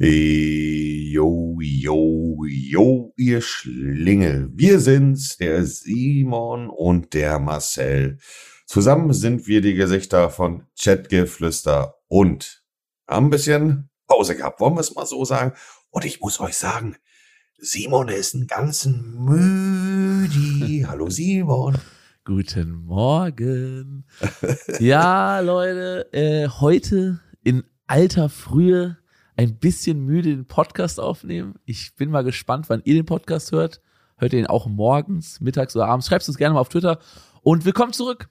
Jo, jo, jo, ihr Schlingel. Wir sind's, der Simon und der Marcel. Zusammen sind wir die Gesichter von Chatgeflüster und haben ein bisschen Pause gehabt, wollen wir es mal so sagen. Und ich muss euch sagen, Simon ist ein ganzen müde. Hallo Simon. Guten Morgen. ja, Leute, äh, heute in alter Frühe ein bisschen müde den Podcast aufnehmen. Ich bin mal gespannt, wann ihr den Podcast hört. Hört ihr ihn auch morgens, mittags oder abends? Schreibt es uns gerne mal auf Twitter. Und willkommen zurück.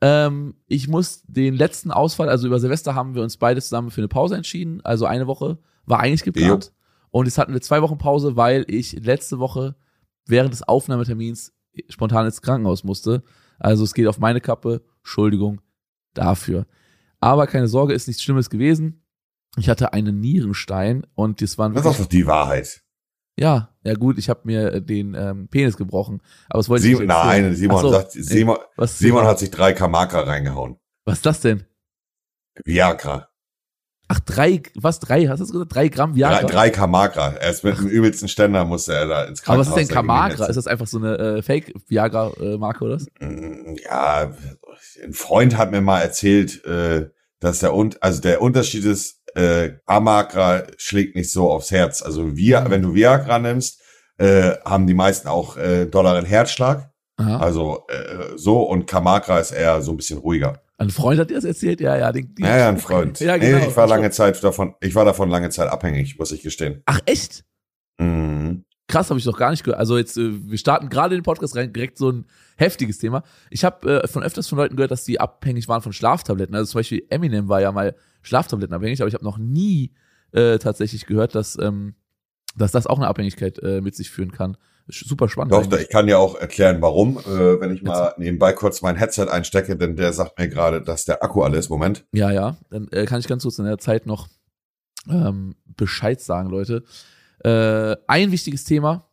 Ähm, ich muss den letzten Ausfall, also über Silvester haben wir uns beide zusammen für eine Pause entschieden. Also eine Woche war eigentlich geplant. Jo. Und jetzt hatten wir zwei Wochen Pause, weil ich letzte Woche während des Aufnahmetermins spontan ins Krankenhaus musste. Also es geht auf meine Kappe. Entschuldigung dafür. Aber keine Sorge, ist nichts Schlimmes gewesen. Ich hatte einen Nierenstein und das waren. Das ist doch die Wahrheit. Ja, ja gut, ich habe mir den ähm, Penis gebrochen. Aber es wollte Simon, ich nicht Nein, Simon so, sagt, Simon, was, Simon hat sich drei Kamagra reingehauen. Was ist das denn? Viagra. Ach, drei, was, drei, hast du das gesagt? Drei Gramm Viagra? Drei, drei Kamagra. Erst mit Ach. dem übelsten Ständer musste er da ins Krankenhaus. Aber was ist denn Kamagra? Ist das einfach so eine äh, Fake-Viagra-Marke, oder? Mm, ja, ein Freund hat mir mal erzählt, äh, dass der, also der Unterschied ist, äh, Kamagra schlägt nicht so aufs Herz. Also wir, mhm. wenn du Viagra nimmst, äh, haben die meisten auch äh, dollaren Herzschlag. Aha. Also äh, so und Kamagra ist eher so ein bisschen ruhiger. Ein Freund hat dir das erzählt? Ja, ja. Den, den ja, ja, ein Freund. Ja, genau. Nee, ich war lange Zeit davon, ich war davon lange Zeit abhängig, muss ich gestehen. Ach, echt? Mhm. Krass, habe ich doch gar nicht gehört. Also jetzt, äh, wir starten gerade in den Podcast rein, direkt so ein heftiges Thema. Ich habe äh, von öfters von Leuten gehört, dass die abhängig waren von Schlaftabletten. Also zum Beispiel Eminem war ja mal Schlaftabletten abhängig, aber ich habe noch nie äh, tatsächlich gehört, dass, ähm, dass das auch eine Abhängigkeit äh, mit sich führen kann super spannend. Doch, eigentlich. ich kann ja auch erklären, warum, äh, wenn ich mal nebenbei kurz mein Headset einstecke, denn der sagt mir gerade, dass der Akku alle ist. Moment. Ja, ja. Dann äh, kann ich ganz kurz in der Zeit noch ähm, Bescheid sagen, Leute. Äh, ein wichtiges Thema,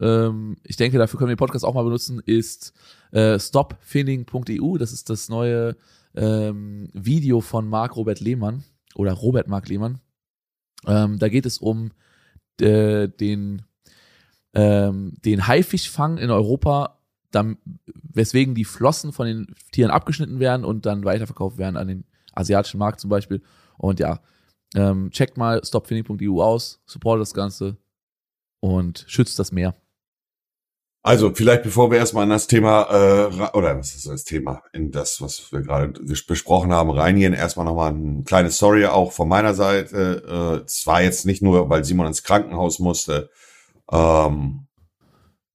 ähm, ich denke, dafür können wir den Podcast auch mal benutzen, ist äh, stopfinding.eu. Das ist das neue ähm, Video von Marc Robert Lehmann oder Robert Marc Lehmann. Ähm, da geht es um äh, den ähm, den Haifischfang in Europa, dann, weswegen die Flossen von den Tieren abgeschnitten werden und dann weiterverkauft werden an den asiatischen Markt zum Beispiel. Und ja, ähm, checkt mal stopfinning.eu aus, support das Ganze und schützt das Meer. Also vielleicht bevor wir erstmal in das Thema, äh, oder was ist das Thema, in das, was wir gerade besprochen haben, reingehen, erstmal nochmal ein kleines Sorry auch von meiner Seite. Äh, es war jetzt nicht nur, weil Simon ins Krankenhaus musste, ähm,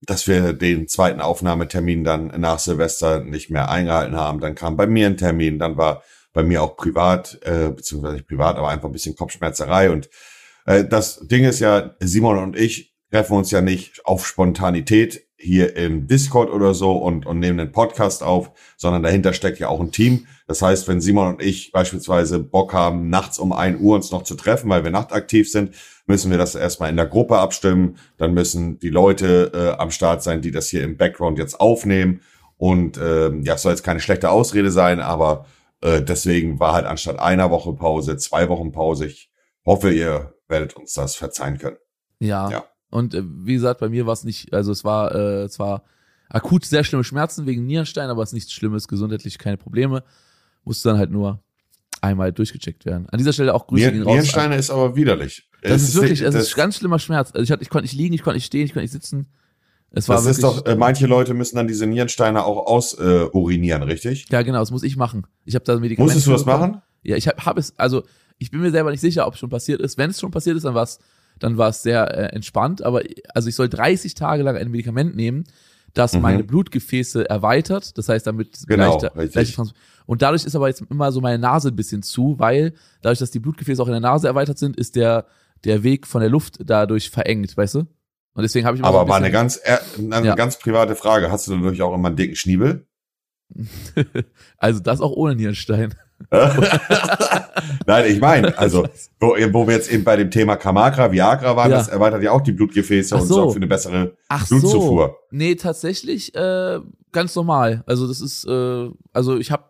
dass wir den zweiten Aufnahmetermin dann nach Silvester nicht mehr eingehalten haben. Dann kam bei mir ein Termin, dann war bei mir auch privat, äh, beziehungsweise nicht privat, aber einfach ein bisschen Kopfschmerzerei. Und äh, das Ding ist ja, Simon und ich treffen uns ja nicht auf Spontanität hier im Discord oder so und, und nehmen einen Podcast auf, sondern dahinter steckt ja auch ein Team. Das heißt, wenn Simon und ich beispielsweise Bock haben, nachts um ein Uhr uns noch zu treffen, weil wir nachtaktiv sind, müssen wir das erstmal in der Gruppe abstimmen. Dann müssen die Leute äh, am Start sein, die das hier im Background jetzt aufnehmen. Und äh, ja, soll jetzt keine schlechte Ausrede sein, aber äh, deswegen war halt anstatt einer Woche Pause zwei Wochen Pause. Ich hoffe, ihr werdet uns das verzeihen können. Ja. ja. Und äh, wie gesagt, bei mir war es nicht, also es war äh, zwar akut sehr schlimme Schmerzen wegen Nierenstein, aber es ist nichts Schlimmes, gesundheitlich keine Probleme. Musste dann halt nur einmal durchgecheckt werden. An dieser Stelle auch Grüße Nier, raus. Nierensteine ist aber widerlich. Das es ist wirklich, es ist ganz schlimmer Schmerz. Also ich, hatte, ich konnte nicht liegen, ich konnte nicht stehen, ich konnte nicht sitzen. Es war das wirklich, ist doch, äh, manche Leute müssen dann diese Nierensteine auch ausurinieren, äh, richtig? Ja, genau, das muss ich machen. Ich habe da Medikamente. Musstest du das machen? Ja, ich habe hab es, also ich bin mir selber nicht sicher, ob es schon passiert ist. Wenn es schon passiert ist, dann war es dann war es sehr äh, entspannt. Aber also ich soll 30 Tage lang ein Medikament nehmen, das mhm. meine Blutgefäße erweitert. Das heißt, damit genau, leichter, leichter und dadurch ist aber jetzt immer so meine Nase ein bisschen zu, weil dadurch, dass die Blutgefäße auch in der Nase erweitert sind, ist der der Weg von der Luft dadurch verengt, weißt du? Und deswegen habe ich immer Aber so ein mal eine ganz eine ja. ganz private Frage, hast du dadurch auch immer einen dicken Schniebel? also das auch ohne Nierenstein. Nein, ich meine, also wo, wo wir jetzt eben bei dem Thema Kamagra, Viagra waren, ja. das erweitert ja auch die Blutgefäße so. und sorgt für eine bessere Ach Blutzufuhr. So. Nee, tatsächlich äh, ganz normal. Also das ist, äh, also ich habe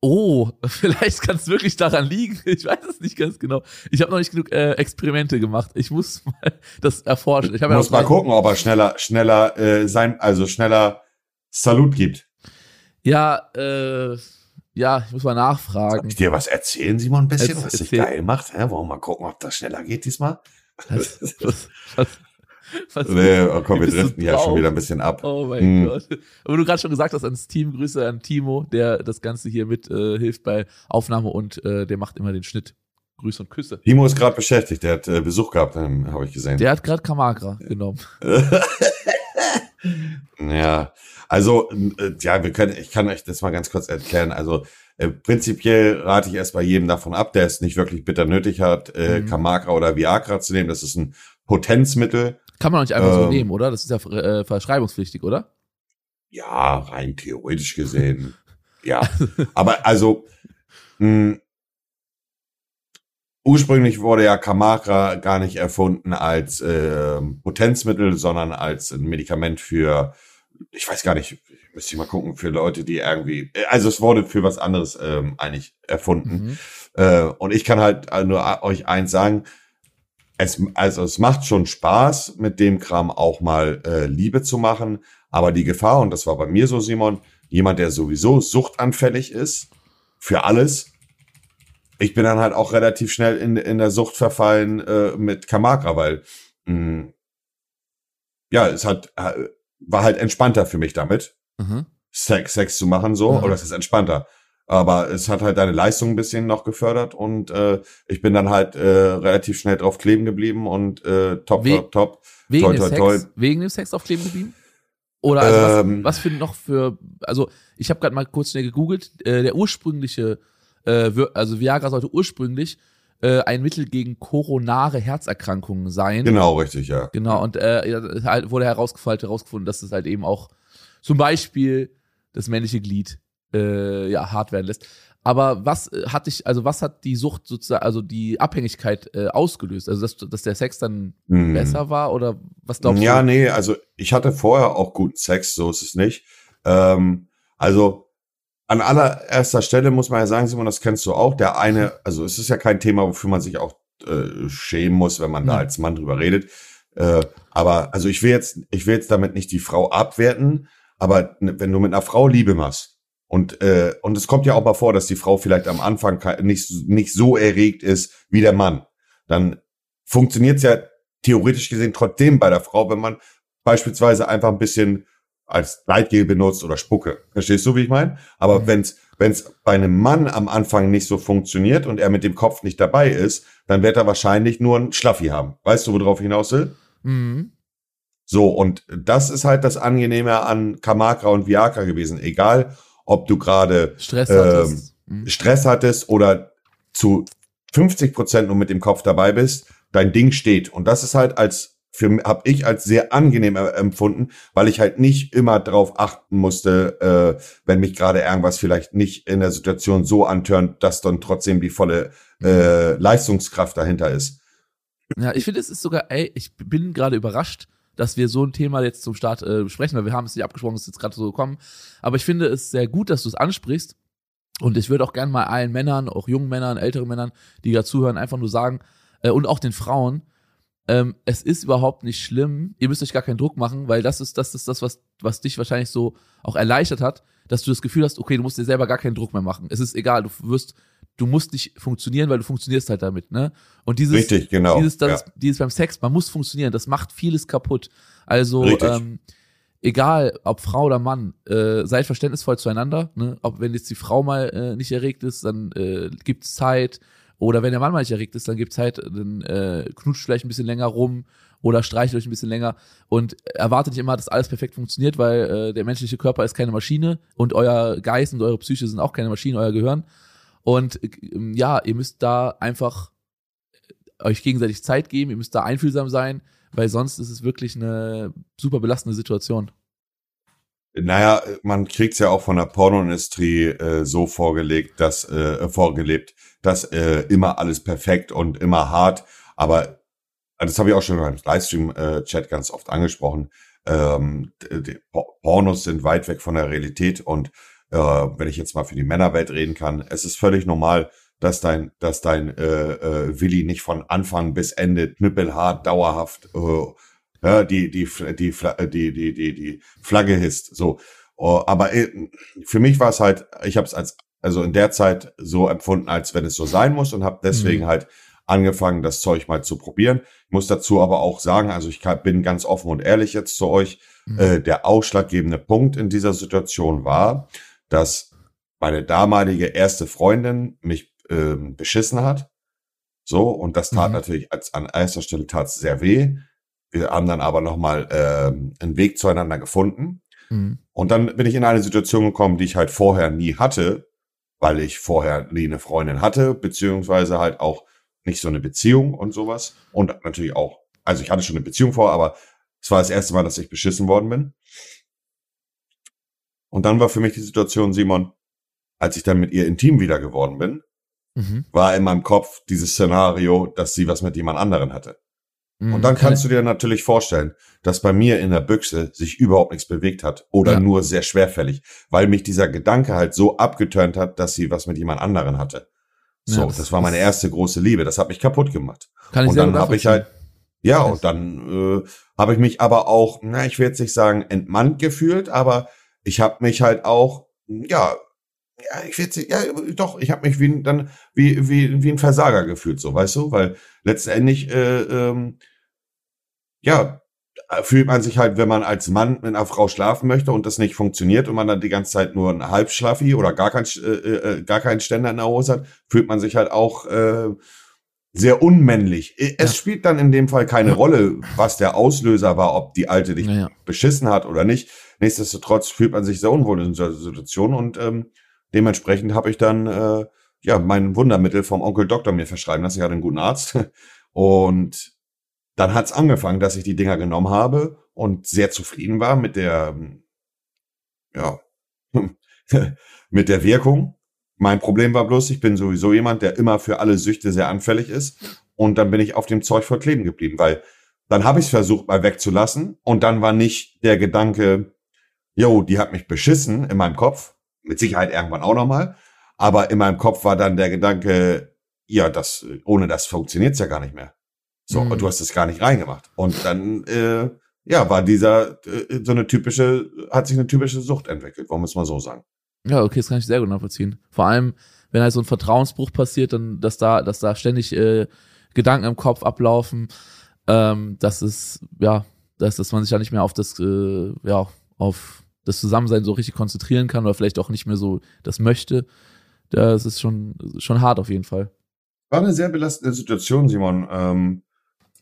Oh, vielleicht kann es wirklich daran liegen. Ich weiß es nicht ganz genau. Ich habe noch nicht genug äh, Experimente gemacht. Ich muss mal das erforschen. Ich muss ja mal gucken, ob er schneller, schneller äh, sein, also schneller Salut gibt. Ja, äh, ja, ich muss mal nachfragen. Soll ich dir was erzählen, Simon, ein bisschen, Erz was dich geil macht? Hä? Wollen wir mal gucken, ob das schneller geht diesmal? Was, was, was, was, nee, oh komm, wir driften ja schon wieder ein bisschen ab. Oh mein hm. Gott. Aber du gerade schon gesagt hast ans Team, Grüße an Timo, der das Ganze hier mit äh, hilft bei Aufnahme und äh, der macht immer den Schnitt. Grüße und Küsse. Timo ist gerade beschäftigt, der hat äh, Besuch gehabt, ähm, habe ich gesehen. Der hat gerade Kamagra genommen. ja, also äh, ja, wir können, ich kann euch das mal ganz kurz erklären. Also äh, prinzipiell rate ich erst bei jedem davon ab, der es nicht wirklich bitter nötig hat, äh, mhm. Kamagra oder Viagra zu nehmen. Das ist ein Potenzmittel. Kann man auch nicht einfach ähm, so nehmen, oder? Das ist ja äh, verschreibungspflichtig, oder? Ja, rein theoretisch gesehen. ja. Aber also, mh, hm, ursprünglich wurde ja Kamagra gar nicht erfunden als äh, Potenzmittel, sondern als ein Medikament für, ich weiß gar nicht, müsste ich mal gucken, für Leute, die irgendwie, also es wurde für was anderes ähm, eigentlich erfunden. Mhm. Äh, und ich kann halt nur euch eins sagen, es, also es macht schon Spaß, mit dem Kram auch mal äh, Liebe zu machen, aber die Gefahr, und das war bei mir so, Simon, jemand, der sowieso suchtanfällig ist für alles, ich bin dann halt auch relativ schnell in, in der Sucht verfallen äh, mit Kamagra, weil mh, mm, ja, es hat äh, war halt entspannter für mich damit, mhm. Sex, Sex zu machen so, mhm. oder es ist entspannter. Aber es hat halt deine Leistung ein bisschen noch gefördert und äh, ich bin dann halt äh, relativ schnell drauf kleben geblieben und äh, top, We top, top. Wegen, toi, toi, toi. Sex, wegen dem Sex drauf kleben geblieben? Oder also ähm, was, was für noch für, also ich habe gerade mal kurz schnell gegoogelt, äh, der ursprüngliche, äh, also Viagra sollte ursprünglich äh, ein Mittel gegen koronare Herzerkrankungen sein. Genau, richtig, ja. Genau, und äh, halt wurde herausgefallen, herausgefunden, dass es halt eben auch zum Beispiel das männliche Glied äh, ja, hart werden lässt. Aber was äh, hat dich, also was hat die Sucht sozusagen, also die Abhängigkeit äh, ausgelöst? Also dass, dass der Sex dann hm. besser war oder was glaubst ja, du? Ja, nee, also ich hatte vorher auch guten Sex, so ist es nicht. Ähm, also an allererster Stelle muss man ja sagen, Simon, das kennst du auch. Der eine, also es ist ja kein Thema, wofür man sich auch äh, schämen muss, wenn man da als Mann drüber redet. Äh, aber also ich will jetzt, ich will jetzt damit nicht die Frau abwerten, aber wenn du mit einer Frau Liebe machst, und, äh, und es kommt ja auch mal vor, dass die Frau vielleicht am Anfang nicht, nicht so erregt ist wie der Mann. Dann funktioniert es ja theoretisch gesehen trotzdem bei der Frau, wenn man beispielsweise einfach ein bisschen als Leitgel benutzt oder Spucke. Verstehst du, wie ich meine? Aber mhm. wenn's wenn's bei einem Mann am Anfang nicht so funktioniert und er mit dem Kopf nicht dabei ist, dann wird er wahrscheinlich nur ein Schlaffi haben. Weißt du, worauf ich hinaus will? Mhm. So, und das ist halt das Angenehme an Kamagra und Viagra gewesen. Egal, ob du gerade Stress, hattest. Ähm, Stress hattest oder zu 50 Prozent nur mit dem Kopf dabei bist, dein Ding steht. Und das ist halt als für habe ich als sehr angenehm empfunden, weil ich halt nicht immer darauf achten musste, äh, wenn mich gerade irgendwas vielleicht nicht in der Situation so antörnt, dass dann trotzdem die volle äh, Leistungskraft dahinter ist. Ja, ich finde, es ist sogar, ey, ich bin gerade überrascht, dass wir so ein Thema jetzt zum Start äh, besprechen, weil wir haben es nicht abgesprochen, es ist jetzt gerade so gekommen. Aber ich finde es sehr gut, dass du es ansprichst. Und ich würde auch gerne mal allen Männern, auch jungen Männern, älteren Männern, die gerade zuhören, einfach nur sagen, äh, und auch den Frauen, ähm, es ist überhaupt nicht schlimm. Ihr müsst euch gar keinen Druck machen, weil das ist das, ist das was, was dich wahrscheinlich so auch erleichtert hat, dass du das Gefühl hast, okay, du musst dir selber gar keinen Druck mehr machen. Es ist egal, du wirst du musst nicht funktionieren, weil du funktionierst halt damit, ne? Und dieses, Richtig, genau, dieses, das, ja. dieses beim Sex, man muss funktionieren, das macht vieles kaputt. Also, ähm, egal, ob Frau oder Mann, äh, seid verständnisvoll zueinander, ne? Ob wenn jetzt die Frau mal äh, nicht erregt ist, dann äh, gibt's Zeit. Oder wenn der Mann mal nicht erregt ist, dann gibt's Zeit, dann äh, knutscht vielleicht ein bisschen länger rum oder streichelt euch ein bisschen länger und erwartet nicht immer, dass alles perfekt funktioniert, weil äh, der menschliche Körper ist keine Maschine und euer Geist und eure Psyche sind auch keine Maschine, euer Gehirn. Und ähm, ja, ihr müsst da einfach äh, euch gegenseitig Zeit geben, ihr müsst da einfühlsam sein, weil sonst ist es wirklich eine super belastende Situation. Naja, man kriegt's ja auch von der Pornoindustrie äh, so vorgelegt, dass äh, vorgelebt, dass äh, immer alles perfekt und immer hart. Aber also das habe ich auch schon im Livestream-Chat äh, ganz oft angesprochen. Ähm, Pornos sind weit weg von der Realität und äh, wenn ich jetzt mal für die Männerwelt reden kann, es ist völlig normal, dass dein, dass dein äh, äh, Willi nicht von Anfang bis Ende knüppelhart, dauerhaft äh, ja, die, die, die, die, die, die, die Flagge hisst. So. Oh, aber äh, für mich war es halt, ich habe es als, also in der Zeit so empfunden, als wenn es so sein muss und habe deswegen mhm. halt angefangen, das Zeug mal zu probieren. Ich muss dazu aber auch sagen, also ich bin ganz offen und ehrlich jetzt zu euch, mhm. äh, der ausschlaggebende Punkt in dieser Situation war, dass meine damalige erste Freundin mich ähm, beschissen hat. So, und das tat mhm. natürlich als an erster Stelle tat sehr weh. Wir haben dann aber nochmal ähm, einen Weg zueinander gefunden. Mhm. Und dann bin ich in eine Situation gekommen, die ich halt vorher nie hatte, weil ich vorher nie eine Freundin hatte, beziehungsweise halt auch nicht so eine Beziehung und sowas. Und natürlich auch, also ich hatte schon eine Beziehung vor, aber es war das erste Mal, dass ich beschissen worden bin. Und dann war für mich die Situation, Simon, als ich dann mit ihr intim wieder geworden bin, mhm. war in meinem Kopf dieses Szenario, dass sie was mit jemand anderen hatte. Mhm. Und dann kannst du dir natürlich vorstellen, dass bei mir in der Büchse sich überhaupt nichts bewegt hat oder ja. nur sehr schwerfällig, weil mich dieser Gedanke halt so abgeturnt hat, dass sie was mit jemand anderen hatte. So, ja, das, das, war meine erste große Liebe. Das hat mich kaputt gemacht. Kann ich und dann habe ich halt, ja, und dann äh, habe ich mich aber auch, na, ich will jetzt nicht sagen entmannt gefühlt, aber ich habe mich halt auch, ja, ja, ich will ja, doch, ich habe mich wie dann wie wie wie ein Versager gefühlt, so, weißt du, weil letztendlich äh, ähm, ja fühlt man sich halt, wenn man als Mann mit einer Frau schlafen möchte und das nicht funktioniert und man dann die ganze Zeit nur ein Halbschlaffi oder gar kein äh, äh, gar keinen Ständer in der Hose hat, fühlt man sich halt auch äh, sehr unmännlich. Es ja. spielt dann in dem Fall keine Rolle, was der Auslöser war, ob die Alte dich ja. beschissen hat oder nicht. Nichtsdestotrotz fühlt man sich sehr unwohl in dieser Situation und ähm, Dementsprechend habe ich dann äh, ja mein Wundermittel vom Onkel Doktor mir verschreiben lassen. Ich hatte einen guten Arzt. Und dann hat's angefangen, dass ich die Dinger genommen habe und sehr zufrieden war mit der ja mit der Wirkung. Mein Problem war bloß, ich bin sowieso jemand, der immer für alle Süchte sehr anfällig ist. Und dann bin ich auf dem Zeug voll kleben geblieben, weil dann habe ich es versucht, mal wegzulassen. Und dann war nicht der Gedanke, yo, die hat mich beschissen in meinem Kopf, mit Sicherheit irgendwann auch nochmal. Aber in meinem Kopf war dann der Gedanke, ja, das, ohne das funktioniert's ja gar nicht mehr. So, mhm. und du hast es gar nicht reingemacht. Und dann, äh, ja, war dieser, äh, so eine typische, hat sich eine typische Sucht entwickelt, wollen wir es mal so sagen. Ja, okay, das kann ich sehr gut nachvollziehen. Vor allem, wenn halt so ein Vertrauensbruch passiert, dann, dass da, dass da ständig äh, Gedanken im Kopf ablaufen, ähm, dass es, ja, dass, dass man sich ja nicht mehr auf das, äh, ja, auf das Zusammensein so richtig konzentrieren kann oder vielleicht auch nicht mehr so das möchte. Das ist schon, schon hart auf jeden Fall. War eine sehr belastende Situation, Simon, ähm,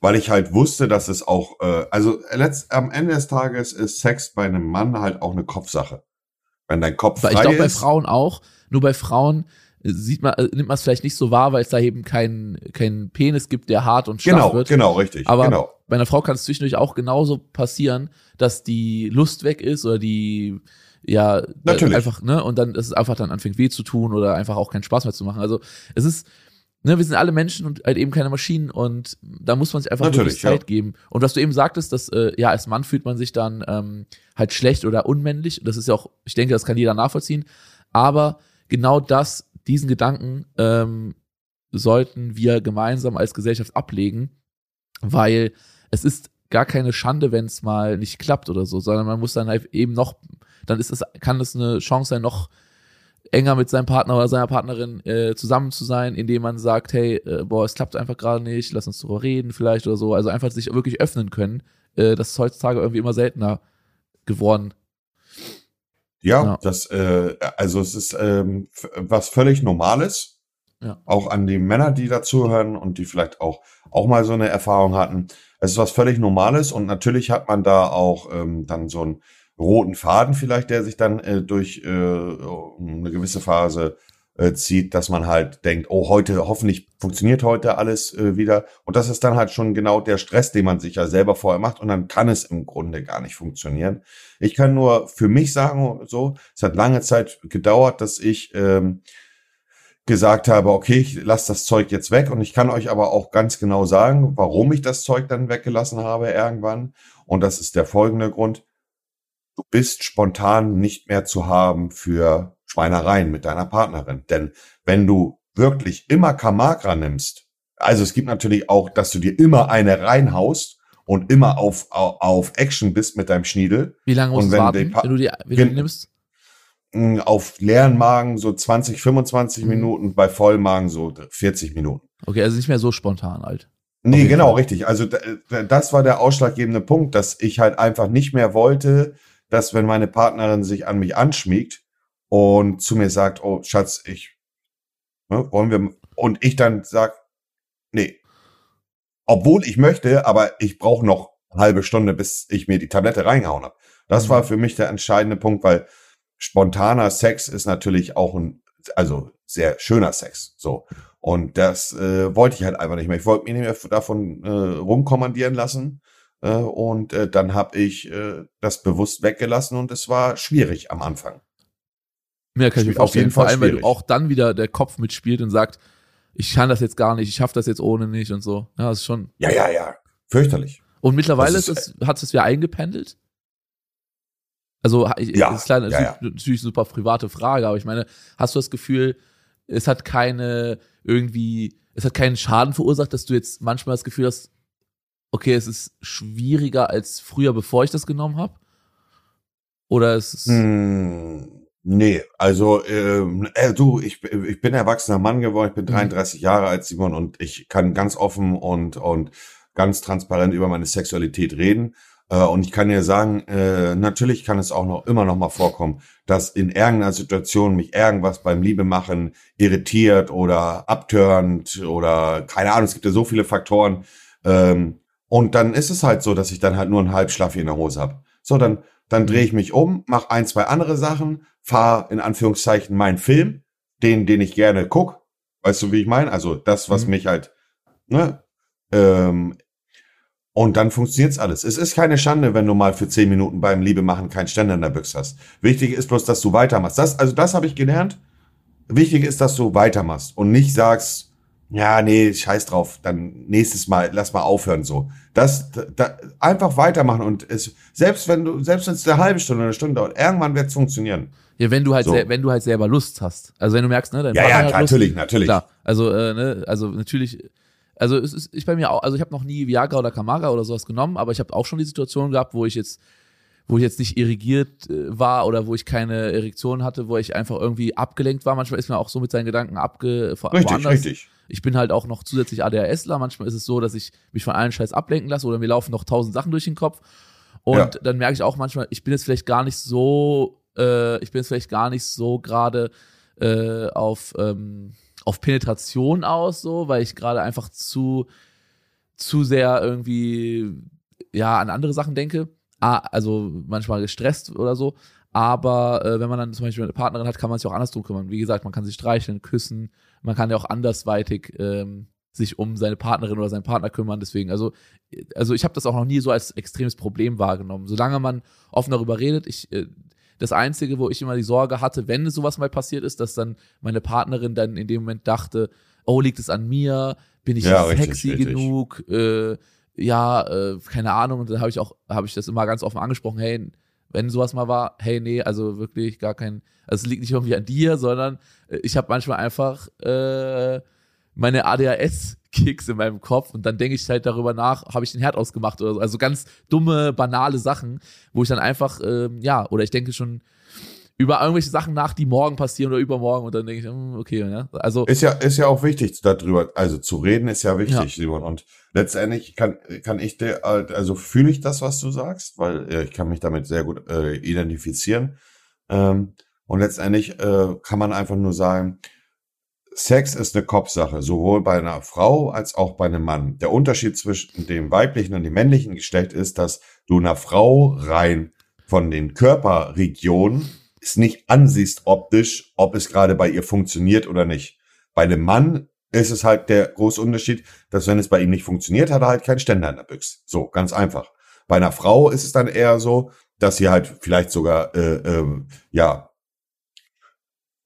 weil ich halt wusste, dass es auch, äh, also letzt, am Ende des Tages ist Sex bei einem Mann halt auch eine Kopfsache. Wenn dein Kopf frei ich glaube bei Frauen auch, nur bei Frauen sieht man, äh, nimmt man es vielleicht nicht so wahr, weil es da eben keinen keinen Penis gibt, der hart und schlaff genau, wird. Genau, richtig. Aber genau. bei einer Frau kann es zwischendurch auch genauso passieren, dass die Lust weg ist oder die ja Natürlich. einfach ne und dann dass es einfach dann anfängt weh zu tun oder einfach auch keinen Spaß mehr zu machen. Also es ist ne, wir sind alle Menschen und halt eben keine Maschinen und da muss man sich einfach wirklich Zeit ja. geben. Und was du eben sagtest, dass äh, ja als Mann fühlt man sich dann ähm, halt schlecht oder unmännlich. Das ist ja auch, ich denke, das kann jeder nachvollziehen. Aber genau das diesen Gedanken ähm, sollten wir gemeinsam als Gesellschaft ablegen, weil es ist gar keine Schande, wenn es mal nicht klappt oder so, sondern man muss dann halt eben noch, dann ist es, kann es eine Chance sein, noch enger mit seinem Partner oder seiner Partnerin äh, zusammen zu sein, indem man sagt, hey, äh, boah, es klappt einfach gerade nicht, lass uns darüber reden vielleicht oder so. Also einfach sich wirklich öffnen können. Äh, das ist heutzutage irgendwie immer seltener geworden. Ja, ja. das, äh, also es ist ähm, was völlig Normales. Ja. Auch an die Männer, die dazuhören und die vielleicht auch, auch mal so eine Erfahrung hatten. Es ist was völlig Normales und natürlich hat man da auch ähm, dann so einen roten Faden vielleicht, der sich dann äh, durch äh, eine gewisse Phase äh, zieht, dass man halt denkt, oh, heute, hoffentlich funktioniert heute alles äh, wieder. Und das ist dann halt schon genau der Stress, den man sich ja selber vorher macht und dann kann es im Grunde gar nicht funktionieren. Ich kann nur für mich sagen, so, es hat lange Zeit gedauert, dass ich ähm, gesagt habe, okay, ich lasse das Zeug jetzt weg und ich kann euch aber auch ganz genau sagen, warum ich das Zeug dann weggelassen habe irgendwann. Und das ist der folgende Grund. Du bist spontan nicht mehr zu haben für Schweinereien mit deiner Partnerin. Denn wenn du wirklich immer Kamagra nimmst, also es gibt natürlich auch, dass du dir immer eine reinhaust und immer auf, auf, auf Action bist mit deinem Schniedel. Wie lange musst Und du wenn warten, wenn du die, wenn du die nimmst? mh, auf leeren Magen so 20, 25 Mhm. Minuten, bei Vollmagen so 40 Minuten. Okay, also nicht mehr so spontan halt. Nee, jeden genau, richtig. Also das war der ausschlaggebende Punkt, dass ich halt einfach nicht mehr wollte, dass wenn meine Partnerin sich an mich anschmiegt und zu mir sagt, oh Schatz, ich ne, wollen wir und ich dann sag, nee. Obwohl ich möchte, aber ich brauche noch eine halbe Stunde, bis ich mir die Tablette reingehauen habe. Das Mhm. war für mich der entscheidende Punkt, weil spontaner Sex ist natürlich auch ein, also sehr schöner Sex. So. Und das äh, wollte ich halt einfach nicht mehr. Ich wollte mich nicht mehr davon äh, rumkommandieren lassen. Äh, und äh, dann habe ich äh, das bewusst weggelassen und es war schwierig am Anfang. Ja, kann ich mir Auf vorstellen. jeden Vor Fall allem, weil du schwierig. auch dann wieder der Kopf mitspielt und sagt, ich kann das jetzt gar nicht, ich schaffe das jetzt ohne nicht und so. Ja, das ist schon. Ja, ja, ja. Fürchterlich. Und mittlerweile ist ist, es, hat es wieder eingependelt? Also, Ja, das ist klar, ja, natürlich, ja. natürlich super private Frage, aber ich meine, hast du das Gefühl, es hat keine irgendwie, es hat keinen Schaden verursacht, dass du jetzt manchmal das Gefühl hast, okay, es ist schwieriger als früher, bevor ich das genommen habe? Oder es ist, Hm, nee, also ähm, äh, du, ich, ich bin erwachsener Mann geworden, ich bin Mhm. 33 Jahre alt, Simon, und ich kann ganz offen und, und ganz transparent über meine Sexualität reden. Äh, und ich kann dir sagen, äh, natürlich kann es auch noch immer noch mal vorkommen, dass in irgendeiner Situation mich irgendwas beim Liebemachen irritiert oder abturnt oder keine Ahnung, es gibt ja so viele Faktoren. Ähm, und dann ist es halt so, dass ich dann halt nur einen Halbschlaffi in der Hose habe. So, dann, dann drehe ich mich um, mache ein, zwei andere Sachen, fahre in Anführungszeichen meinen Film, den, den ich gerne guck. Weißt du, wie ich meine? Also das, was Mhm. mich halt, ne? Ähm, und dann funktioniert's alles. Es ist keine Schande, wenn du mal für zehn Minuten beim Liebe machen keinen Ständer in der Büchse hast. Wichtig ist bloß, dass du weitermachst. Das, also das habe ich gelernt. Wichtig ist, dass du weitermachst und nicht sagst, ja, nee, scheiß drauf, dann nächstes Mal, lass mal aufhören so. Das, da, einfach weitermachen und es, selbst wenn du, selbst wenn es eine halbe Stunde oder eine Stunde dauert, irgendwann wird's funktionieren. ja, wenn du halt, so. wenn du halt selber Lust hast. Also wenn du merkst, ne, dein Ja, Partner ja, hat klar, Lust, natürlich, natürlich. Klar, also äh, ne, also natürlich, also es ist ich bei mir auch, also ich habe noch nie Viagra oder Kamaga oder sowas genommen, aber ich habe auch schon die Situation gehabt, wo ich jetzt, wo ich jetzt nicht irrigiert äh, war oder wo ich keine Erektion hatte, wo ich einfach irgendwie abgelenkt war. Manchmal ist man auch so mit seinen Gedanken abge Richtig, woanders. richtig. Ich bin halt auch noch zusätzlich ADHSler. Manchmal ist es so, dass ich mich von allen Scheiß ablenken lasse oder mir laufen noch tausend Sachen durch den Kopf. Und Ja. dann merke ich auch manchmal, ich bin jetzt vielleicht gar nicht so, äh, ich bin jetzt vielleicht gar nicht so gerade äh, auf, ähm, auf Penetration aus, so, weil ich gerade einfach zu, zu sehr irgendwie ja an andere Sachen denke. Ah, also manchmal gestresst oder so. Aber äh, wenn man dann zum Beispiel eine Partnerin hat, kann man sich auch anders drum kümmern. Wie gesagt, man kann sich streicheln, küssen, man kann ja auch andersweitig ähm, sich um seine Partnerin oder seinen Partner kümmern. Deswegen, also, also ich habe das auch noch nie so als extremes Problem wahrgenommen. Solange man offen darüber redet, ich, äh, das Einzige, wo ich immer die Sorge hatte, wenn sowas mal passiert ist, dass dann meine Partnerin dann in dem Moment dachte, oh, liegt es an mir? Bin ich Ja, richtig, sexy richtig. genug? Äh, ja, äh, keine Ahnung. Und dann habe ich auch, habe ich das immer ganz offen angesprochen, hey, wenn sowas mal war, hey, nee, also wirklich gar kein, also es liegt nicht irgendwie an dir, sondern äh, ich habe manchmal einfach äh, meine ADHS-Kicks in meinem Kopf und dann denke ich halt darüber nach, habe ich den Herd ausgemacht oder so. Also ganz dumme, banale Sachen, wo ich dann einfach, ähm, ja, oder ich denke schon über irgendwelche Sachen nach, die morgen passieren oder übermorgen und dann denke ich, hm, okay, ja. Also, Ist ja, ist ja auch wichtig, darüber, also zu reden ist ja wichtig, Ja. Simon. Und letztendlich kann, kann ich dir, halt- also fühle ich das, was du sagst, weil äh, ich kann mich damit sehr gut äh, identifizieren. Ähm, und letztendlich äh, kann man einfach nur sagen, Sex ist eine Kopfsache, sowohl bei einer Frau als auch bei einem Mann. Der Unterschied zwischen dem weiblichen und dem männlichen Geschlecht ist, dass du einer Frau rein von den Körperregionen es nicht ansiehst optisch, ob es gerade bei ihr funktioniert oder nicht. Bei einem Mann ist es halt der große Unterschied, dass wenn es bei ihm nicht funktioniert, hat er halt keinen Ständer in der Büchse. So, ganz einfach. Bei einer Frau ist es dann eher so, dass sie halt vielleicht sogar, äh, ähm, ja,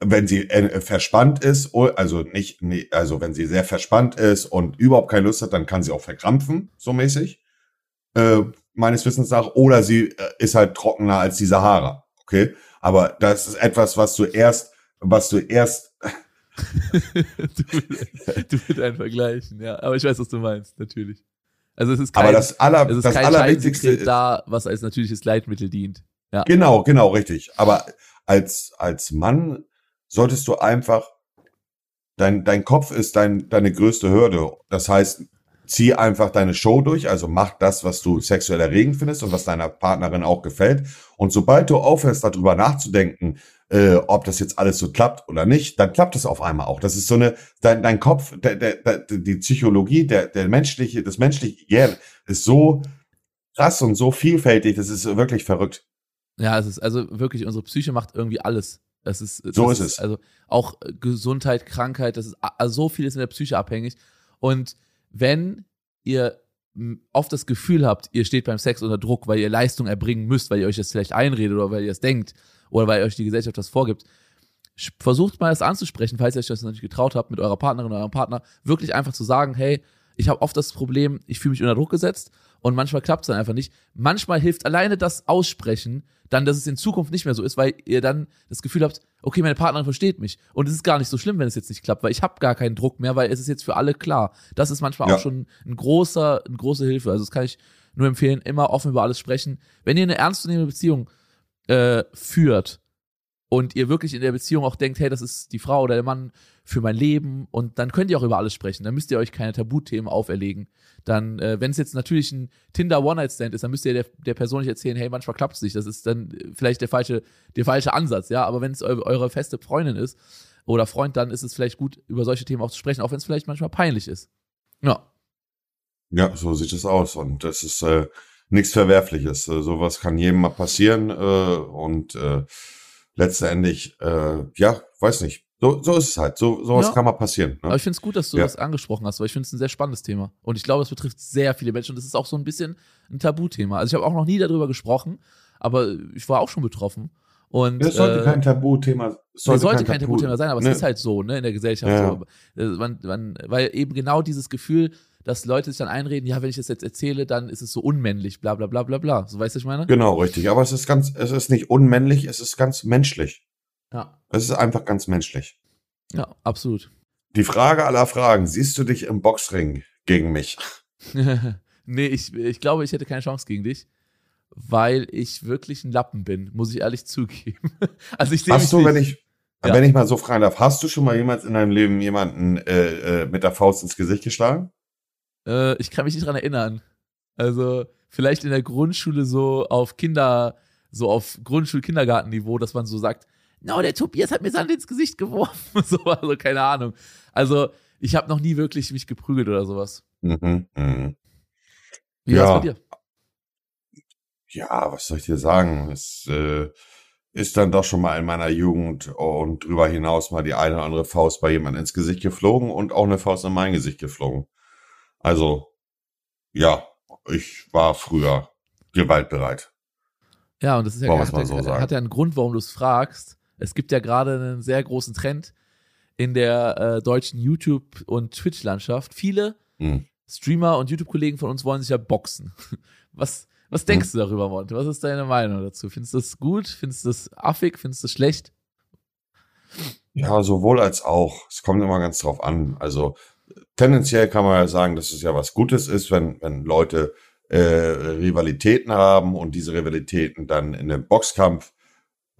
wenn sie äh, verspannt ist, o- also nicht, also wenn sie sehr verspannt ist und überhaupt keine Lust hat, dann kann sie auch verkrampfen, so mäßig, äh, meines Wissens nach, oder sie äh, ist halt trockener als die Sahara, okay? Aber das ist etwas, was du erst was du erst. du, du mit einem vergleichen, ja. Aber ich weiß, was du meinst, natürlich. Also es ist kein, aber das, aller, es ist das kein Allerwichtigste da, was als natürliches Leitmittel dient. Ja. Genau, genau, richtig. Aber als, als Mann solltest du einfach, dein, dein Kopf ist dein, deine größte Hürde. Das heißt, zieh einfach deine Show durch, also mach das, was du sexuell erregend findest und was deiner Partnerin auch gefällt. Und sobald du aufhörst, darüber nachzudenken, äh, ob das jetzt alles so klappt oder nicht, dann klappt es auf einmal auch. Das ist so eine, dein, dein Kopf, der, der, der, die Psychologie, der, der menschliche, das menschliche Gehirn ist so krass und so vielfältig, das ist wirklich verrückt. Ja, es ist also wirklich, unsere Psyche macht irgendwie alles. Das ist, das So ist es. Also auch Gesundheit, Krankheit, das ist also so viel ist in der Psyche abhängig. Und wenn ihr oft das Gefühl habt, ihr steht beim Sex unter Druck, weil ihr Leistung erbringen müsst, weil ihr euch das vielleicht einredet oder weil ihr es denkt oder weil euch die Gesellschaft das vorgibt, versucht mal das anzusprechen, falls ihr euch das noch nicht getraut habt, mit eurer Partnerin oder eurem Partner, wirklich einfach zu sagen, hey, ich habe oft das Problem, ich fühle mich unter Druck gesetzt und manchmal klappt es dann einfach nicht. Manchmal hilft alleine das Aussprechen, dann, dass es in Zukunft nicht mehr so ist, weil ihr dann das Gefühl habt, okay, meine Partnerin versteht mich. Und es ist gar nicht so schlimm, wenn es jetzt nicht klappt, weil ich habe gar keinen Druck mehr, weil es ist jetzt für alle klar. Das ist manchmal Ja. auch schon ein großer, eine große Hilfe. Also das kann ich nur empfehlen, immer offen über alles sprechen. Wenn ihr eine ernstzunehmende Beziehung äh, führt und ihr wirklich in der Beziehung auch denkt, hey, das ist die Frau oder der Mann für mein Leben und dann könnt ihr auch über alles sprechen. Dann müsst ihr euch keine Tabuthemen auferlegen. Dann, äh, wenn es jetzt natürlich ein Tinder One-Night-Stand ist, dann müsst ihr der, der Person nicht erzählen, hey, manchmal klappt es nicht. Das ist dann äh, vielleicht der falsche, der falsche Ansatz, ja. Aber wenn es eu eure feste Freundin ist oder Freund, dann ist es vielleicht gut, über solche Themen auch zu sprechen, auch wenn es vielleicht manchmal peinlich ist. Ja. Ja, so sieht es aus. Und das ist äh, nichts Verwerfliches. Äh, sowas kann jedem mal passieren. Äh, und äh, letztendlich, äh, ja, weiß nicht. So, so ist es halt. So, sowas Ja. kann mal passieren. Aber Ne? ich finde es gut, dass du Ja. das angesprochen hast, weil ich finde es ein sehr spannendes Thema. Und ich glaube, es betrifft sehr viele Menschen und das ist auch so ein bisschen ein Tabuthema. Also ich habe auch noch nie darüber gesprochen, aber ich war auch schon betroffen. Und Das sollte äh, kein Tabuthema Nee, sollte, kein Tabu- Tabuthema sein, aber ne? es ist halt so, ne, in der Gesellschaft. Ja. So. Äh, Man, man, weil eben genau dieses Gefühl, dass Leute sich dann einreden, ja, wenn ich das jetzt erzähle, dann ist es so unmännlich, bla bla bla bla bla. So weißt du, was ich meine? Genau, richtig. Aber es ist ganz, es ist nicht unmännlich, es ist ganz menschlich. Ja. Es ist einfach ganz menschlich. Ja, absolut. Die Frage aller Fragen, siehst du dich im Boxring gegen mich? nee, ich, ich glaube, ich hätte keine Chance gegen dich, weil ich wirklich ein Lappen bin, muss ich ehrlich zugeben. Also ich sehe mich Hast du, nicht. wenn ich, Ja. wenn ich mal so fragen darf, hast du schon mal jemals in deinem Leben jemanden äh, äh, mit der Faust ins Gesicht geschlagen? Äh, ich kann mich nicht dran erinnern. Also vielleicht in der Grundschule so auf Kinder, so auf Grundschul-Kindergartenniveau, dass man so sagt, no, der Tobias hat mir Sand ins Gesicht geworfen. so, also keine Ahnung. Also ich habe noch nie wirklich mich geprügelt oder sowas. Mhm, mhm. Wie Ja. war's bei dir? Ja, was soll ich dir sagen? Es äh, ist dann doch schon mal in meiner Jugend und drüber hinaus mal die eine oder andere Faust bei jemandem ins Gesicht geflogen und auch eine Faust in mein Gesicht geflogen. Also, ja, ich war früher gewaltbereit. Ja, und das ist ja, Wollen hat, wir's mal ja, so sagen. hat ja einen Grund, warum du es fragst. Es gibt ja gerade einen sehr großen Trend in der äh, deutschen YouTube- und Twitch-Landschaft. Viele Hm. Streamer und YouTube-Kollegen von uns wollen sich ja boxen. Was, was denkst du darüber, Monte? Was ist deine Meinung dazu? Findest du das gut? Findest du das affig? Findest du das schlecht? Ja, sowohl als auch. Es kommt immer ganz drauf an. Also tendenziell kann man ja sagen, dass es ja was Gutes ist, wenn, wenn Leute äh, Rivalitäten haben und diese Rivalitäten dann in einem Boxkampf